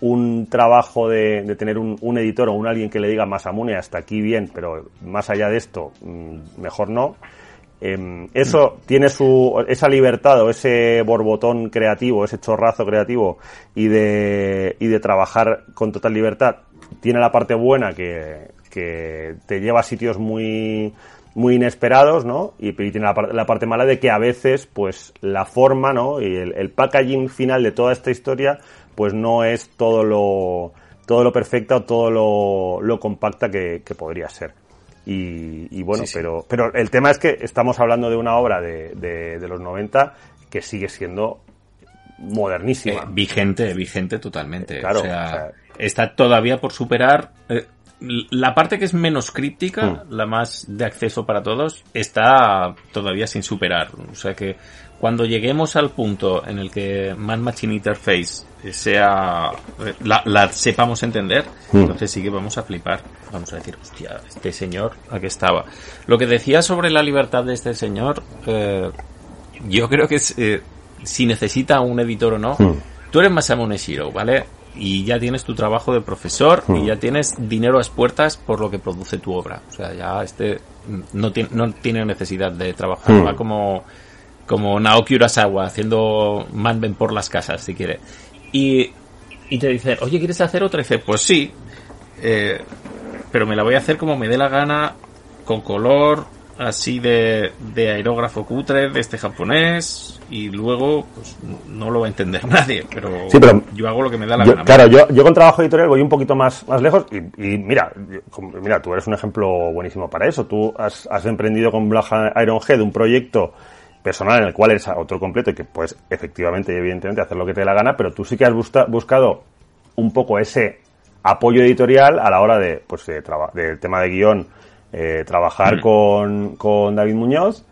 un trabajo de, de tener un, un editor o un alguien que le diga Masamune hasta aquí bien, pero más allá de esto, mm, mejor no. Em, eso tiene su esa libertad o ese borbotón creativo, ese chorrazo creativo y de y de trabajar con total libertad. Tiene la parte buena que, que te lleva a sitios muy muy inesperados, ¿no? Y, y tiene la, la parte mala de que a veces, pues, la forma, ¿no? Y el, el packaging final de toda esta historia, pues no es todo lo todo lo perfecta o todo lo, lo compacta que, que podría ser. Y, y bueno, Sí, sí. pero pero el tema es que estamos hablando de una obra de, de, de los 90 que sigue siendo modernísima. Eh, vigente, vigente totalmente. Claro, o, sea, o sea- está todavía por superar. eh, la parte que es menos críptica, Hmm. la más de acceso para todos, está todavía sin superar. O sea que cuando lleguemos al punto en el que Man Machine Interface sea eh, la, la sepamos entender, Hmm. entonces sí que vamos a flipar. Vamos a decir, hostia, este señor, ¿a qué estaba? Lo que decía sobre la libertad de este señor, eh, yo creo que es, eh, si necesita un editor o no, Hmm. tú eres Masamune Shiro, ¿vale? Y ya tienes tu trabajo de profesor y ya tienes dinero a las puertas por lo que produce tu obra. O sea, ya este mm, no tiene, no tiene necesidad de trabajar. Hmm. Va como, como Naoki Urasawa haciendo Manben por las casas, si quiere. Y, y te dicen, oye, ¿quieres hacer otra? Y dice, pues sí, eh, pero me la voy a hacer como me dé la gana, con color, así de, de aerógrafo cutre de este japonés y luego pues no lo va a entender nadie, pero, Sí, pero yo hago lo que me da la Yo- gana. claro, yo, yo con trabajo editorial voy un poquito más, más lejos y, y mira, mira, tú eres un ejemplo buenísimo para eso. Tú has, has emprendido con Black Ironhead un proyecto personal en el cual eres autor completo y que puedes efectivamente y evidentemente hacer lo que te dé la gana, pero tú sí que has busca- buscado un poco ese apoyo editorial a la hora de, pues, de del tema de guion, eh, trabajar con, con David Muñoz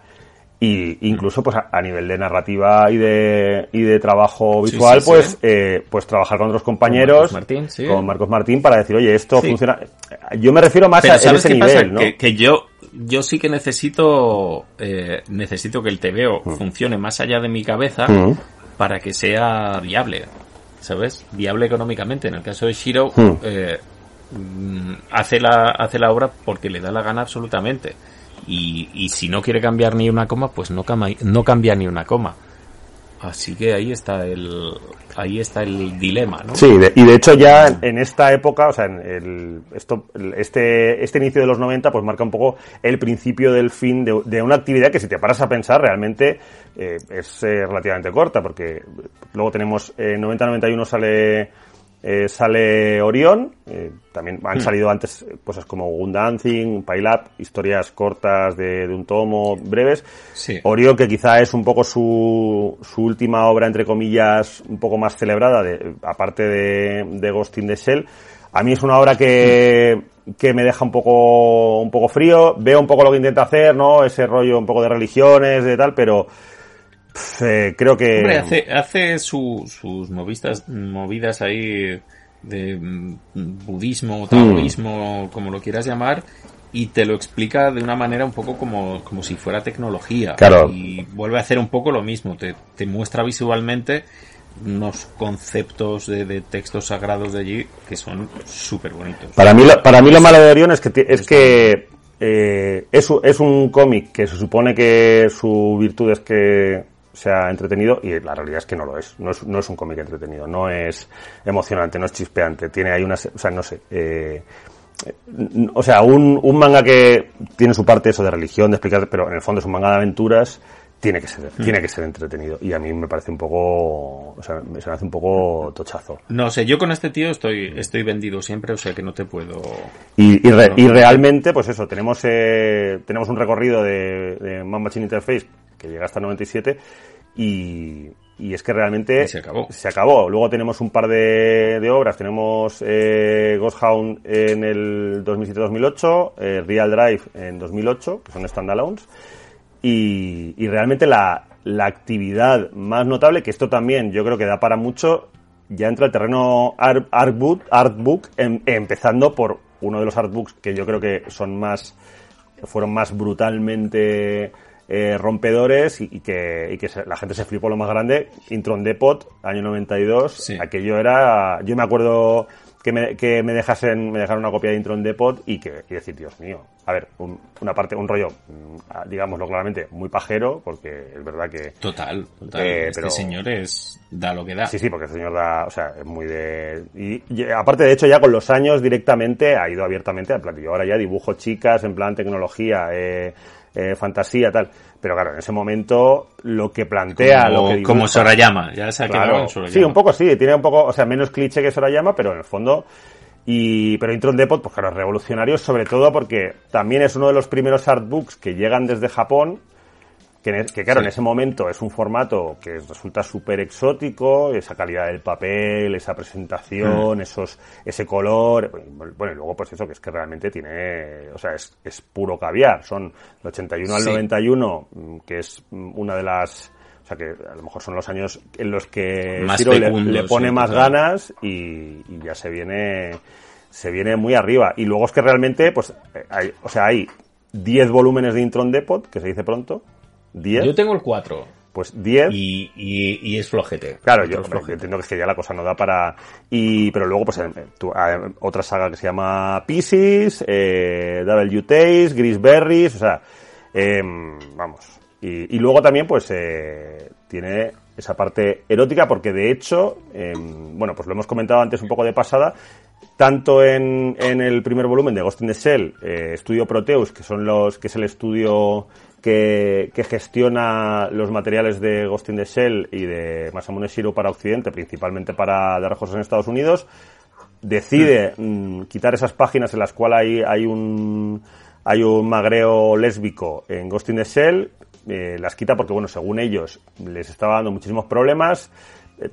y incluso pues a, a nivel de narrativa y de, y de trabajo visual, sí, sí. pues eh, pues trabajar con otros compañeros, Con Marcos Martín, con Marcos Martín para decir, oye, esto funciona. Yo me refiero más Pero a en ¿sabes ese qué nivel, pasa? ¿no? Que, que yo, yo sí que necesito, eh, necesito que el TVO Mm. funcione más allá de mi cabeza Mm. para que sea viable, ¿sabes? Viable económicamente. En el caso de Shiro, Mm. eh, mm, hace la, hace la obra porque le da la gana absolutamente. Y, y si no quiere cambiar ni una coma, pues no, cama- no cambia ni una coma. Así que ahí está el, ahí está el dilema, ¿no? Sí, y de hecho ya en, esta época, o sea, en el, esto, este, este inicio de los 90, pues marca un poco el principio del fin de, de una actividad que si te paras a pensar realmente eh, es eh, relativamente corta, porque luego tenemos eh, 90-91 sale eh, sale Orión, eh, también han salido antes eh, cosas como Gundancing, Pile Up, historias cortas de, de un tomo, breves. Sí. Orión, que quizá es un poco su, su última obra, entre comillas, un poco más celebrada, de, aparte de, de Ghost in the Shell. A mí es una obra que, que me deja un poco, un poco frío. Veo un poco lo que intenta hacer, ¿no? Ese rollo un poco de religiones, de tal, pero eh, creo que... Hombre, hace, hace su- sus movidas, movidas ahí de mm, budismo, taoísmo, como lo quieras llamar, y te lo explica de una manera un poco como, como si fuera tecnología. Claro. Y vuelve a hacer un poco lo mismo, te, te muestra visualmente unos conceptos de, de textos sagrados de allí que son súper bonitos. Para mí, lo, para mí lo malo de Orión es que, es que eh, es, es un cómic que se supone que su virtud es que sea entretenido y la realidad es que no lo es. No es, no es un cómic entretenido, no es emocionante, no es chispeante. Tiene ahí unas, o sea, no sé. eh, o sea, un, un manga que tiene su parte eso de religión, de explicar, pero en el fondo es un manga de aventuras, tiene que ser, tiene que ser entretenido. Y a mí me parece un poco, o sea, me- se me hace un poco tochazo. No sé, yo con este tío estoy, estoy vendido siempre, o sea que no te puedo... Y, y, re- y realmente, pues eso, tenemos eh, tenemos un recorrido de, de Man Machine Interface que llega hasta el 97 y, y es que realmente Y se acabó. se acabó. Luego tenemos un par de, de obras, tenemos eh, Ghost Hound en el 2007-2008, eh, Real Drive en 2008, que son standalones, y, y realmente la, la actividad más notable, que esto también yo creo que da para mucho, ya entra el terreno art- artbook, artbook em- empezando por uno de los artbooks que yo creo que son más, fueron más brutalmente eh, rompedores y, y que, y que se- la gente se flipó lo más grande. Intron Depot, año 92, Sí. aquello era, yo me acuerdo que me, que me dejasen, me dejaron una copia de Intron Depot y que, y decir, Dios mío, a ver, un- una parte, un rollo, mm, digámoslo claramente, muy pajero, porque es verdad que, Total, total. Eh, este pero- señor es da lo que da. Sí, sí, porque el señor da, o sea, es muy de... Y, y aparte, de hecho, ya con los años directamente ha ido abiertamente al platillo. Ahora ya dibujo chicas, en plan tecnología, eh, eh, fantasía, tal. Pero claro, en ese momento lo que plantea, como, lo que dibuja, como Sorayama, ya se ha Claro. quedado en Sorayama. Sí, un poco sí, tiene un poco, o sea, menos cliché que Sorayama, pero en el fondo... Y, pero Intron Depot, pues claro, es revolucionario, sobre todo porque también es uno de los primeros artbooks que llegan desde Japón, que, en- que, claro, Sí. en ese momento es un formato que resulta súper exótico, esa calidad del papel, esa presentación, Mm. esos, ese color, bueno, y luego pues eso, que es que realmente tiene, o sea, es, es puro caviar, son del 81 al Sí. 91, mm, que es mm, una de las, o sea, que a lo mejor son los años en los que Más Shiro le, pone sí, más ganas y, y ya se viene, se viene muy arriba. Y luego es que realmente, pues, eh, hay, o sea, hay 10 volúmenes de Intron Depot, que se dice pronto, 10, Yo tengo el 4 pues 10. y, y, y es flojete. Claro, yo flojete. entiendo que es que ya la cosa no da para... Y, pero luego, pues, eh, tú- otra saga que se llama Pisces, eh, W. Taste, Grisberries, o sea, em, vamos. Y, y luego también, pues, eh, tiene esa parte erótica, porque de hecho, em, bueno, pues lo hemos comentado antes un poco de pasada, tanto en, en el primer volumen de Ghost in the Shell, eh, Estudio Proteus, que son los, que es el estudio que, que, gestiona los materiales de Ghost in the Shell y de Masamune Shiro para Occidente, principalmente para Dark Horse en Estados Unidos, decide mm, quitar esas páginas en las cuales hay, hay un hay un magreo lésbico en Ghost in the Shell, eh, las quita porque, bueno, según ellos, les estaba dando muchísimos problemas,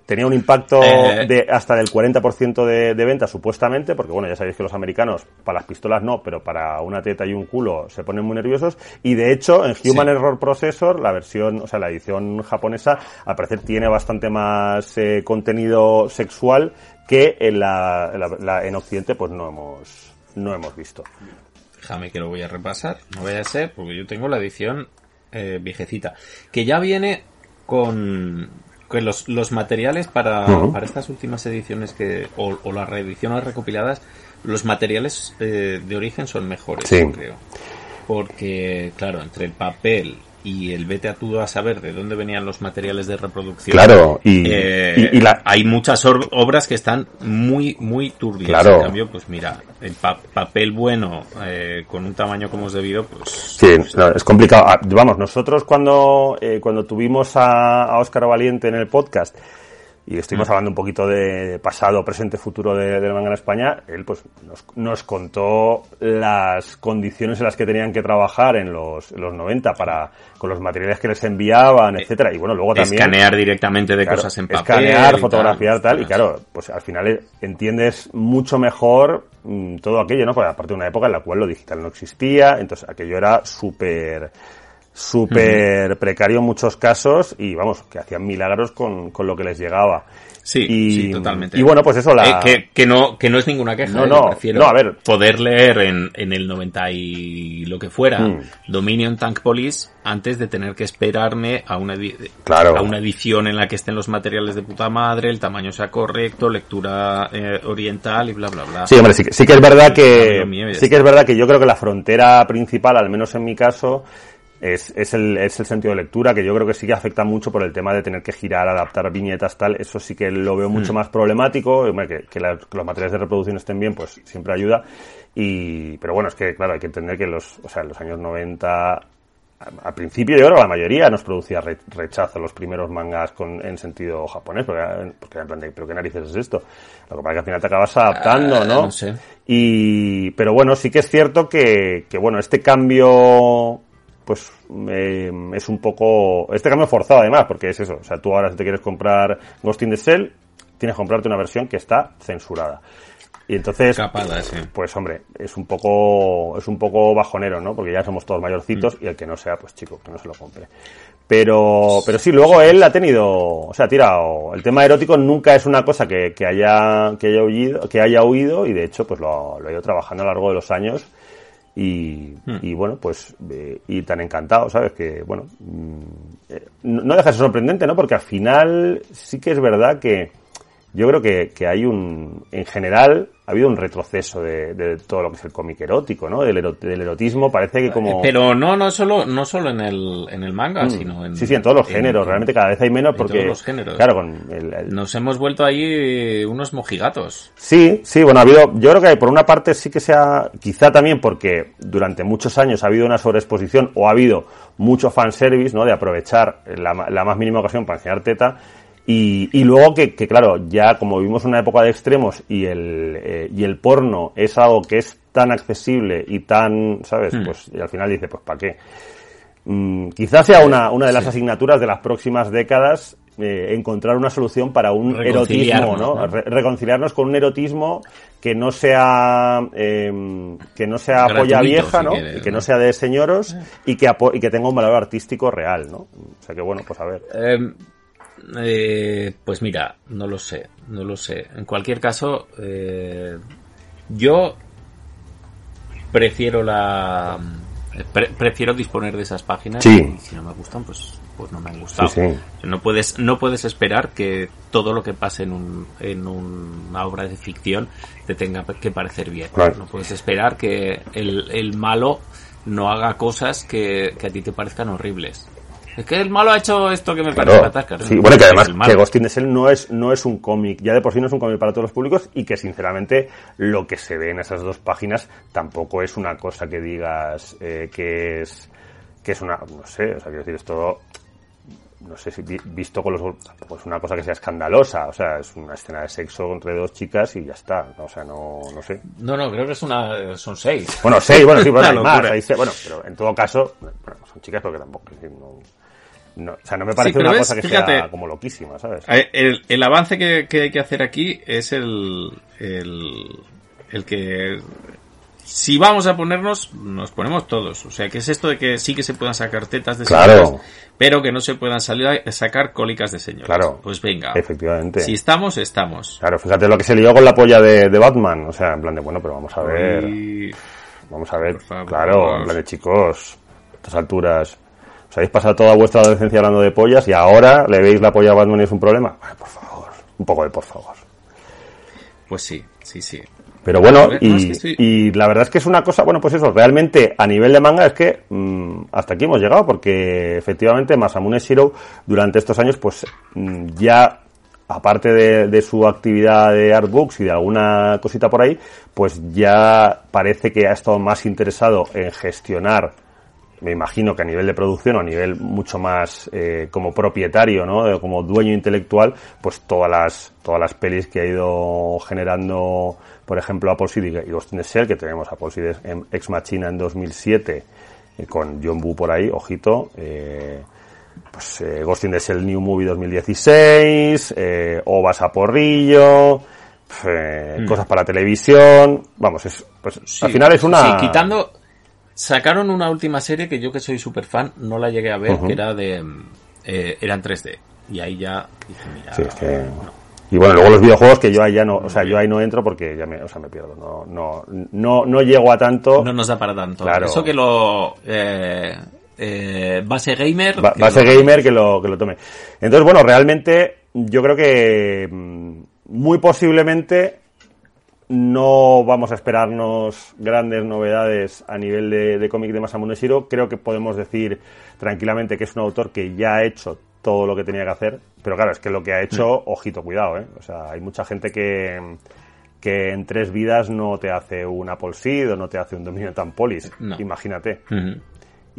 tenía un impacto Eh. de hasta del 40% de, de venta supuestamente, porque bueno, ya sabéis que los americanos para las pistolas no, pero para una teta y un culo se ponen muy nerviosos y de hecho en Human Sí. Error Processor, la versión, o sea, la edición japonesa, al parecer tiene bastante más eh, contenido sexual que en la, en la- la- en Occidente pues no hemos no hemos visto. Déjame que lo voy a repasar. No vaya a ser, porque yo tengo la edición eh, viejecita. Que ya viene con, con los, los materiales para, para estas últimas ediciones que o, o las reediciones recopiladas. Los materiales eh, de origen son mejores, Sí. yo creo. Porque, claro, entre el papel y el vete a tú a saber de dónde venían los materiales de reproducción. Claro, y, Eh, y- y la, hay muchas obras que están muy, muy turbias. Claro. En cambio, pues mira, el pa- papel bueno, eh, con un tamaño como es debido, pues... Sí, no, es complicado. Ah, Vamos, nosotros cuando, eh, cuando tuvimos a, a Óscar Valiente en el podcast y estuvimos Mm. hablando un poquito de pasado, presente, futuro de- del manga en España, él pues nos, nos contó las condiciones en las que tenían que trabajar en los, en los 90 para, con los materiales que les enviaban, etcétera Y bueno, luego también... Escanear directamente de Claro, cosas en papel. Escanear, y fotografiar, tal, y claro, pues al final eh, entiendes mucho mejor mm, todo aquello, ¿no? Porque aparte de una época en la cual lo digital no existía, entonces aquello era súper súper precario en muchos casos y vamos, que hacían milagros con, con lo que les llegaba. Sí, y, sí, totalmente. Y bueno, pues eso, la... Eh, que, que no, que no es ninguna queja. No, eh, no, prefiero no, a ver. Poder leer en, en el 90 y lo que fuera Mm. Dominion Tank Police antes de tener que esperarme a una, Claro. a una edición en la que estén los materiales de puta madre, el tamaño sea correcto, lectura eh, oriental y bla, bla, bla. Sí, hombre, sí, que- sí que es verdad que sí que es verdad que yo creo que la frontera principal, al menos en mi caso, es, es, el, es el sentido de lectura, que yo creo que sí que afecta mucho por el tema de tener que girar, adaptar viñetas, tal. Eso sí que lo veo mucho más problemático. Que, que, la- que los materiales de reproducción estén bien, pues siempre ayuda. Y, pero bueno, es que, claro, hay que entender que los, o sea, en los años 90, a- al principio yo creo que la mayoría nos producía re- rechazo los primeros mangas con, en sentido japonés, porque, porque en plan de, pero qué narices es esto. Lo que pasa es que al final te acabas adaptando, Ah, ¿no? no sé. Y, pero bueno, sí que es cierto que, que bueno, este cambio, pues, eh, es un poco, este cambio forzado además, porque es eso, o sea, tú ahora si te quieres comprar Ghost in the Shell, tienes que comprarte una versión que está censurada. Y entonces, Capada, sí. pues hombre, es un poco, es un poco bajonero, ¿no? Porque ya somos todos mayorcitos Mm. y el que no sea, pues chico, que no se lo compre. Pero, pero sí, luego él ha tenido, o sea, ha tirado, el tema erótico nunca es una cosa que, que haya, que haya huido, que haya huido y de hecho, pues lo, lo ha ido trabajando a lo largo de los años y, Hmm. y bueno, pues, eh, y tan encantado, ¿sabes? Que, bueno, mm, eh, no no deja de ser sorprendente, ¿no? Porque al final sí que es verdad que yo creo que, que hay un, en general, ha habido un retroceso de, de todo lo que es el cómic erótico, ¿no? Del, ero- del erotismo, parece que como... Pero no, no solo, no solo en el, en el manga, Mm. sino en... sí, sí, en todos los en- géneros, realmente cada vez hay menos en porque... todos los géneros. Claro, con el, el- Nos hemos vuelto ahí unos mojigatos. Sí, sí, bueno, ha habido, yo creo que por una parte sí que se ha, quizá también porque durante muchos años ha habido una sobreexposición o ha habido mucho fanservice, ¿no? De aprovechar la, la más mínima ocasión para enseñar teta. Y, y luego que, que, claro, ya como vivimos una época de extremos y el, eh, y el porno es algo que es tan accesible y tan, ¿sabes? Hmm. Pues y al final dice, pues ¿para qué? Mm, quizás sea una, una de las asignaturas de las próximas décadas eh, encontrar una solución para un erotismo, ¿no? ¿no? Re- reconciliarnos con un erotismo que no sea em, que no sea Gratuito, polla vieja, si ¿no? quieres, y que no ¿no? sea de señoros y que y que tenga un valor artístico real, ¿no? O sea que bueno, pues a ver. Eh, eh, pues mira, no lo sé, no lo sé. En cualquier caso, eh, yo prefiero la pre- prefiero disponer de esas páginas Sí. y si no me gustan, pues pues no me han gustado. Sí, sí. No puedes no puedes esperar que todo lo que pase en un en una obra de ficción te tenga que parecer bien. Claro. No puedes esperar que el, el malo no haga cosas que, que a ti te parezcan horribles. Es que el malo ha hecho esto que me parece claro. sí, bueno, que además que Ghost in the Shell no es, no es un cómic, ya de por sí no es un cómic para todos los públicos y que sinceramente lo que se ve en esas dos páginas tampoco es una cosa que digas eh, que es que es una, no sé, o sea, quiero decir, esto no sé si vi- visto con los tampoco es una cosa que sea escandalosa, o sea, es una escena de sexo entre dos chicas y ya está, o sea, no, no sé. No, no, creo que es una, son seis. Bueno, sí, bueno, sí, bueno, hay más, hay bueno, pero en todo caso, bueno, son chicas porque tampoco, no, no, o sea, no me parece una ves, cosa que fíjate. sea como loquísima, ¿sabes? Eh, El, el avance que, que hay que hacer aquí es el, el, el que si vamos a ponernos, nos ponemos todos. O sea, que es esto de que sí que se puedan sacar tetas de Claro. señoras, pero que no se puedan salir a sacar cólicas de señoras. Claro. Pues venga. Efectivamente. Si estamos, estamos. Claro, fíjate lo que se lió con la polla de, de Batman. O sea, en plan de, bueno, pero vamos a ver. Y- Vamos a ver. Favor. Claro, en plan de chicos. A estas alturas. Os habéis pasado toda vuestra adolescencia hablando de pollas y ahora le veis la polla a Batman y es un problema. Por favor. Un poco de por favor. Pues sí, sí, sí. Pero bueno, A ver, no, es y, que estoy- y la verdad es que es una cosa, bueno, pues eso, realmente a nivel de manga es que mm, hasta aquí hemos llegado, porque efectivamente Masamune Shiro durante estos años, pues mm, ya, aparte de, de su actividad de artbooks y de alguna cosita por ahí, pues ya parece que ha estado más interesado en gestionar me imagino que a nivel de producción o a nivel mucho más eh, como propietario, ¿no? Como dueño intelectual, pues todas las todas las pelis que ha ido generando, por ejemplo, Apple City y Ghost in the Shell, que tenemos Apple City en Ex Machina en 2007 eh, con John Woo por ahí, ojito, eh, pues eh, Ghost in the Shell New Movie 2016, eh, Ovas a Porrillo, eh, cosas para televisión, vamos, es, pues al final es una... Sí, quitando. Sacaron una última serie que yo que soy súper fan no la llegué a ver, que era de. Eh, era en 3D. Y ahí ya dije, mira. Sí, es que... Y bueno, luego los videojuegos que yo ahí ya no, o sea, yo ahí no entro porque ya me, o sea, me pierdo, no, no, no, no llego a tanto. No nos da para tanto. Claro. Eso que lo. Eh, eh, base gamer. Base lo- gamer que lo, que lo tome. Entonces, bueno, realmente yo creo que mm, muy posiblemente no vamos a esperarnos grandes novedades a nivel de, de cómic de Masamune Shiro. Creo que podemos decir tranquilamente que es un autor que ya ha hecho todo lo que tenía que hacer. Pero claro, es que lo que ha hecho, ojito, cuidado, ¿eh? O sea, hay mucha gente que, que en tres vidas no te hace un Apple Seed o no te hace un Dominion Tampolis. No. Imagínate.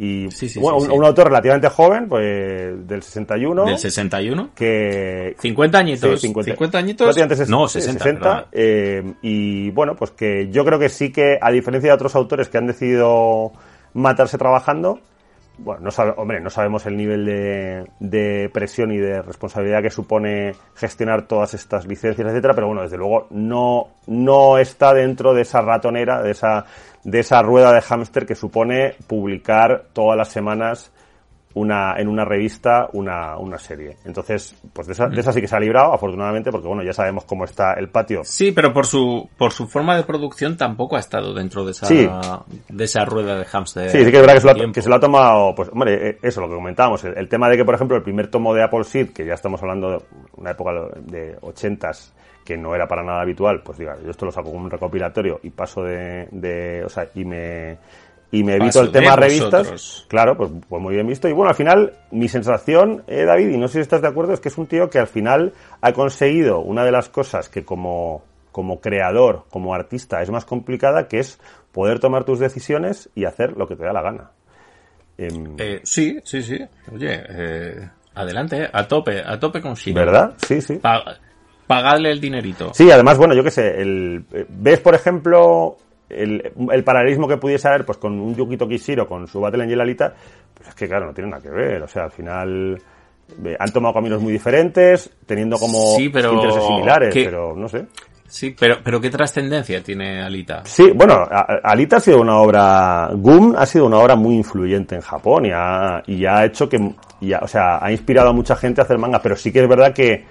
Y Sí, sí, bueno, sí, un, autor relativamente joven, pues del 61, Del 61. que 50 añitos. Sí, 50. 50 añitos. No, sí, 60, 60, perdona. eh, y bueno, pues que yo creo que sí que, a diferencia de otros autores que han decidido matarse trabajando, bueno, no sabe, hombre, no sabemos el nivel de, de presión y de responsabilidad que supone gestionar todas estas licencias, etcétera, pero bueno, desde luego no, no está dentro de esa ratonera, de esa, de esa rueda de hámster que supone publicar todas las semanas una, en una revista una, una serie. Entonces, pues de esa, de esa sí que se ha librado, afortunadamente, porque bueno, ya sabemos cómo está el patio. Sí, pero por su, por su forma de producción tampoco ha estado dentro de esa, Sí. de esa rueda de hámster. Sí, sí que es verdad que se, lo ha, tiempo. que se lo ha tomado, pues, hombre, eh, eso, lo que comentábamos, el, el tema de que, por ejemplo, el primer tomo de Apple Seed, que ya estamos hablando de una época de ochentas, que no era para nada habitual, pues diga, yo esto lo saco como un recopilatorio y paso de, de o sea, y me, y me evito Paso el tema de revistas. vosotros. Claro, pues, pues muy bien visto. Y bueno, al final, mi sensación, eh, David, y no sé si estás de acuerdo, es que es un tío que al final ha conseguido una de las cosas que como, como creador, como artista, es más complicada, que es poder tomar tus decisiones y hacer lo que te da la gana. Em, Eh, sí, sí, sí. Oye, eh, adelante, a tope, a tope con Shiro. ¿Verdad? Sí, sí. Pa- pagadle el dinerito. Sí, además, bueno, yo qué sé, el, eh, ves, por ejemplo, el, el paralelismo que pudiese haber pues con un Yukito Kishiro, con su Battle Angel Alita, pues es que, claro, no tiene nada que ver. O sea, al final eh, han tomado caminos muy diferentes, teniendo como Sí, pero intereses similares, pero no sé. Sí, pero, pero ¿qué trascendencia tiene Alita? Sí, bueno, a- Alita ha sido una obra, Gum ha sido una obra muy influyente en Japón y ha, y ha hecho que, y ha- o sea, ha inspirado a mucha gente a hacer manga, pero sí que es verdad que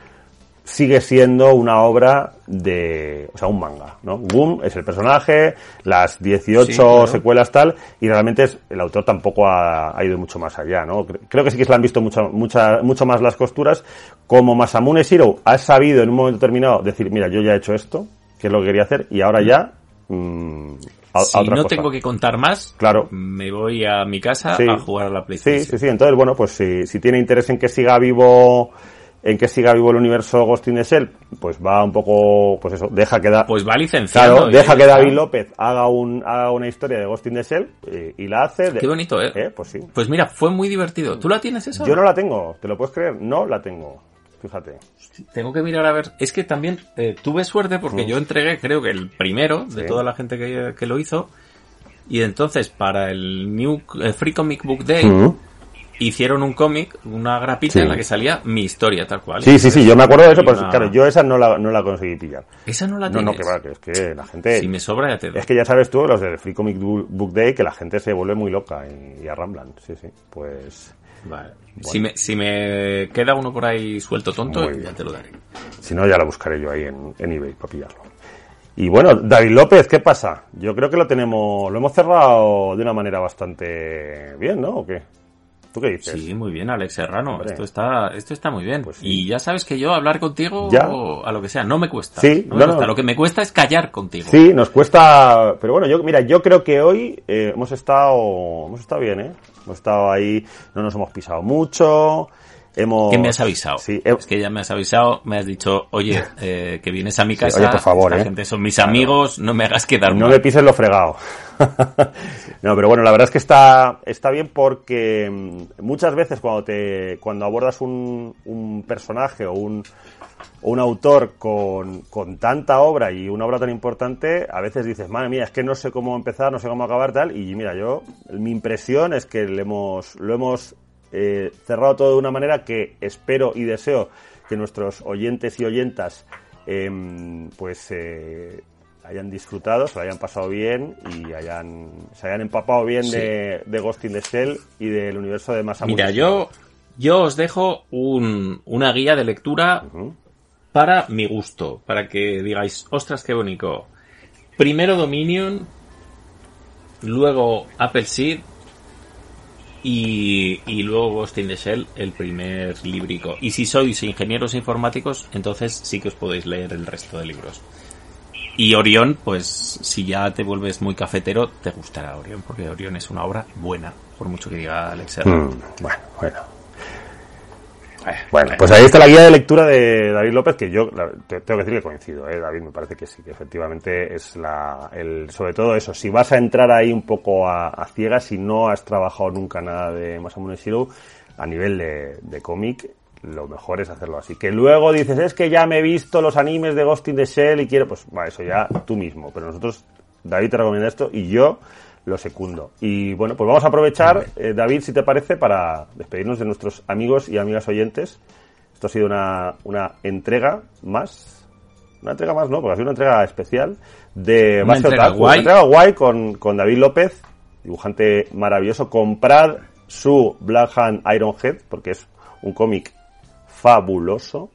sigue siendo una obra de, o sea, un manga, ¿no? Gum es el personaje, las 18 Sí, claro. secuelas tal, y realmente es, el autor tampoco ha, ha ido mucho más allá, ¿no? Cre- Creo que sí que se le han visto mucho, mucha, mucho más las costuras, como Masamune Shiro ha sabido en un momento determinado decir, mira, yo ya he hecho esto, que es lo que quería hacer, y ahora ya, mm, a, a si otra no cosa. tengo que contar más, Claro. me voy a mi casa Sí. a jugar a la Sí, PlayStation. sí, sí. Entonces, bueno, pues si, si tiene interés en que siga vivo, en que siga vivo el universo Ghost in the Shell, pues va un poco, pues eso, deja que da, Pues va licenciado. claro, deja que. David López haga un, haga una historia de Ghost in the Shell y, y la hace. de- Qué bonito, ¿eh? Eh, Pues sí. Pues mira, fue muy divertido. ¿Tú la tienes esa? Yo no la tengo, ¿te lo puedes creer? No la tengo. Fíjate. Tengo que mirar a ver. Es que también eh, tuve suerte porque yo entregué, creo que el primero de Sí. toda la gente que, que lo hizo. Y entonces, para el New Free Comic Book Day, Mm. Hicieron un cómic, una grapita Sí. en la que salía mi historia, tal cual. Sí, sí, sí, yo me acuerdo de eso, pero una- claro, yo esa no la, no la conseguí pillar. Esa no la No, tienes. no, que va, que es que la gente... Si me sobra, ya te doy. Es que ya sabes tú, los del Free Comic Book Day, que la gente se vuelve muy loca y, y arramblan. Sí, sí. Pues, Vale. Si, me, si me queda uno por ahí suelto tonto, ya te lo daré. si no, ya lo buscaré yo ahí en, en eBay para pillarlo. Y bueno, David López, ¿qué pasa? Yo creo que lo tenemos, lo hemos cerrado de una manera bastante bien, ¿no? ¿O qué? ¿Tú qué dices? Sí, muy bien, Alex Serrano. Hombre. Esto está, esto está muy bien. Pues sí. Y ya sabes que yo hablar contigo Ya. a lo que sea, no me cuesta. Sí, no me no, cuesta. no. Lo que me cuesta es callar contigo. Sí, nos cuesta, pero bueno, yo mira, yo creo que hoy eh, hemos estado, hemos estado bien, ¿eh? Hemos estado ahí, no nos hemos pisado mucho, hemos. ¿Qué me has avisado? Sí, he- Es que ya me has avisado, me has dicho, oye, eh, que vienes a mi casa, oye, por favor, esta ¿eh? gente son mis amigos, no me hagas quedar no mal. me pises lo fregado. no, pero bueno, la verdad es que está, está bien porque mm, muchas veces cuando te, cuando abordas un, un personaje o un, un autor con, con tanta obra y una obra tan importante, a veces dices, madre mía, es que no sé cómo empezar, no sé cómo acabar tal, y mira, yo, mi impresión es que le hemos, lo hemos eh, cerrado todo de una manera que espero y deseo que nuestros oyentes y oyentas em, pues eh, hayan disfrutado, se lo hayan pasado bien y hayan, se hayan empapado bien Sí. de, de Ghost in the Shell y del universo de Masamune. Mira, yo, yo os dejo un, una guía de lectura para mi gusto, para que digáis, ostras, qué bonito. Primero Dominion, luego Apple Seed y, y luego Ghost in the Shell, el primer librico. Y si sois ingenieros informáticos, entonces sí que os podéis leer el resto de libros. Y Orión, pues si ya te vuelves muy cafetero, te gustará Orión, porque Orión es una obra buena, por mucho que diga Alex. Mm, bueno, bueno. Bueno, pues ahí está la guía de lectura de David López, que yo tengo que decir que coincido, ¿eh? David, me parece que sí, que efectivamente es la, el, sobre todo eso, si vas a entrar ahí un poco a, a ciegas y no has trabajado nunca nada de Masamune Shirow, a nivel de, de cómic, lo mejor es hacerlo así. Que luego dices, es que ya me he visto los animes de Ghost in the Shell y quiero, pues va, eso ya tú mismo, pero nosotros, David te recomienda esto y yo lo secundo. Y bueno, pues vamos a aprovechar, eh, David, si te parece, para despedirnos de nuestros amigos y amigas oyentes. Esto ha sido una, una entrega más. Una entrega más, ¿no? Porque ha sido una entrega especial de Una entrega Otaku. guay. Una entrega guay con, con David López, dibujante maravilloso. Comprad su Black Hand Iron Head, porque es un cómic fabuloso.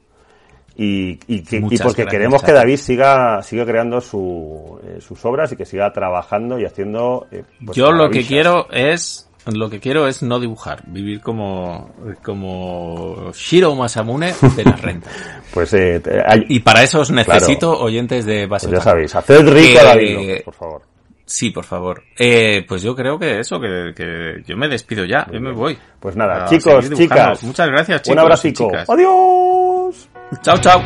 Y, y, que- y porque queremos que. David siga, siga creando su, eh, sus obras y que siga trabajando y haciendo. eh, pues, Yo lo que quiero es lo que quiero es no dibujar, vivir como como Shiro Masamune de las rentas. Pues eh, hay- Y para eso os necesito oyentes de base pues ya sabéis, haced rico a David López, por favor. Sí, por favor. Eh, pues yo creo que eso, que, que yo me despido ya, yo me voy. Pues nada, chicos, chicas. Muchas gracias, chicos. Un abracico. Adiós. Chao, chao.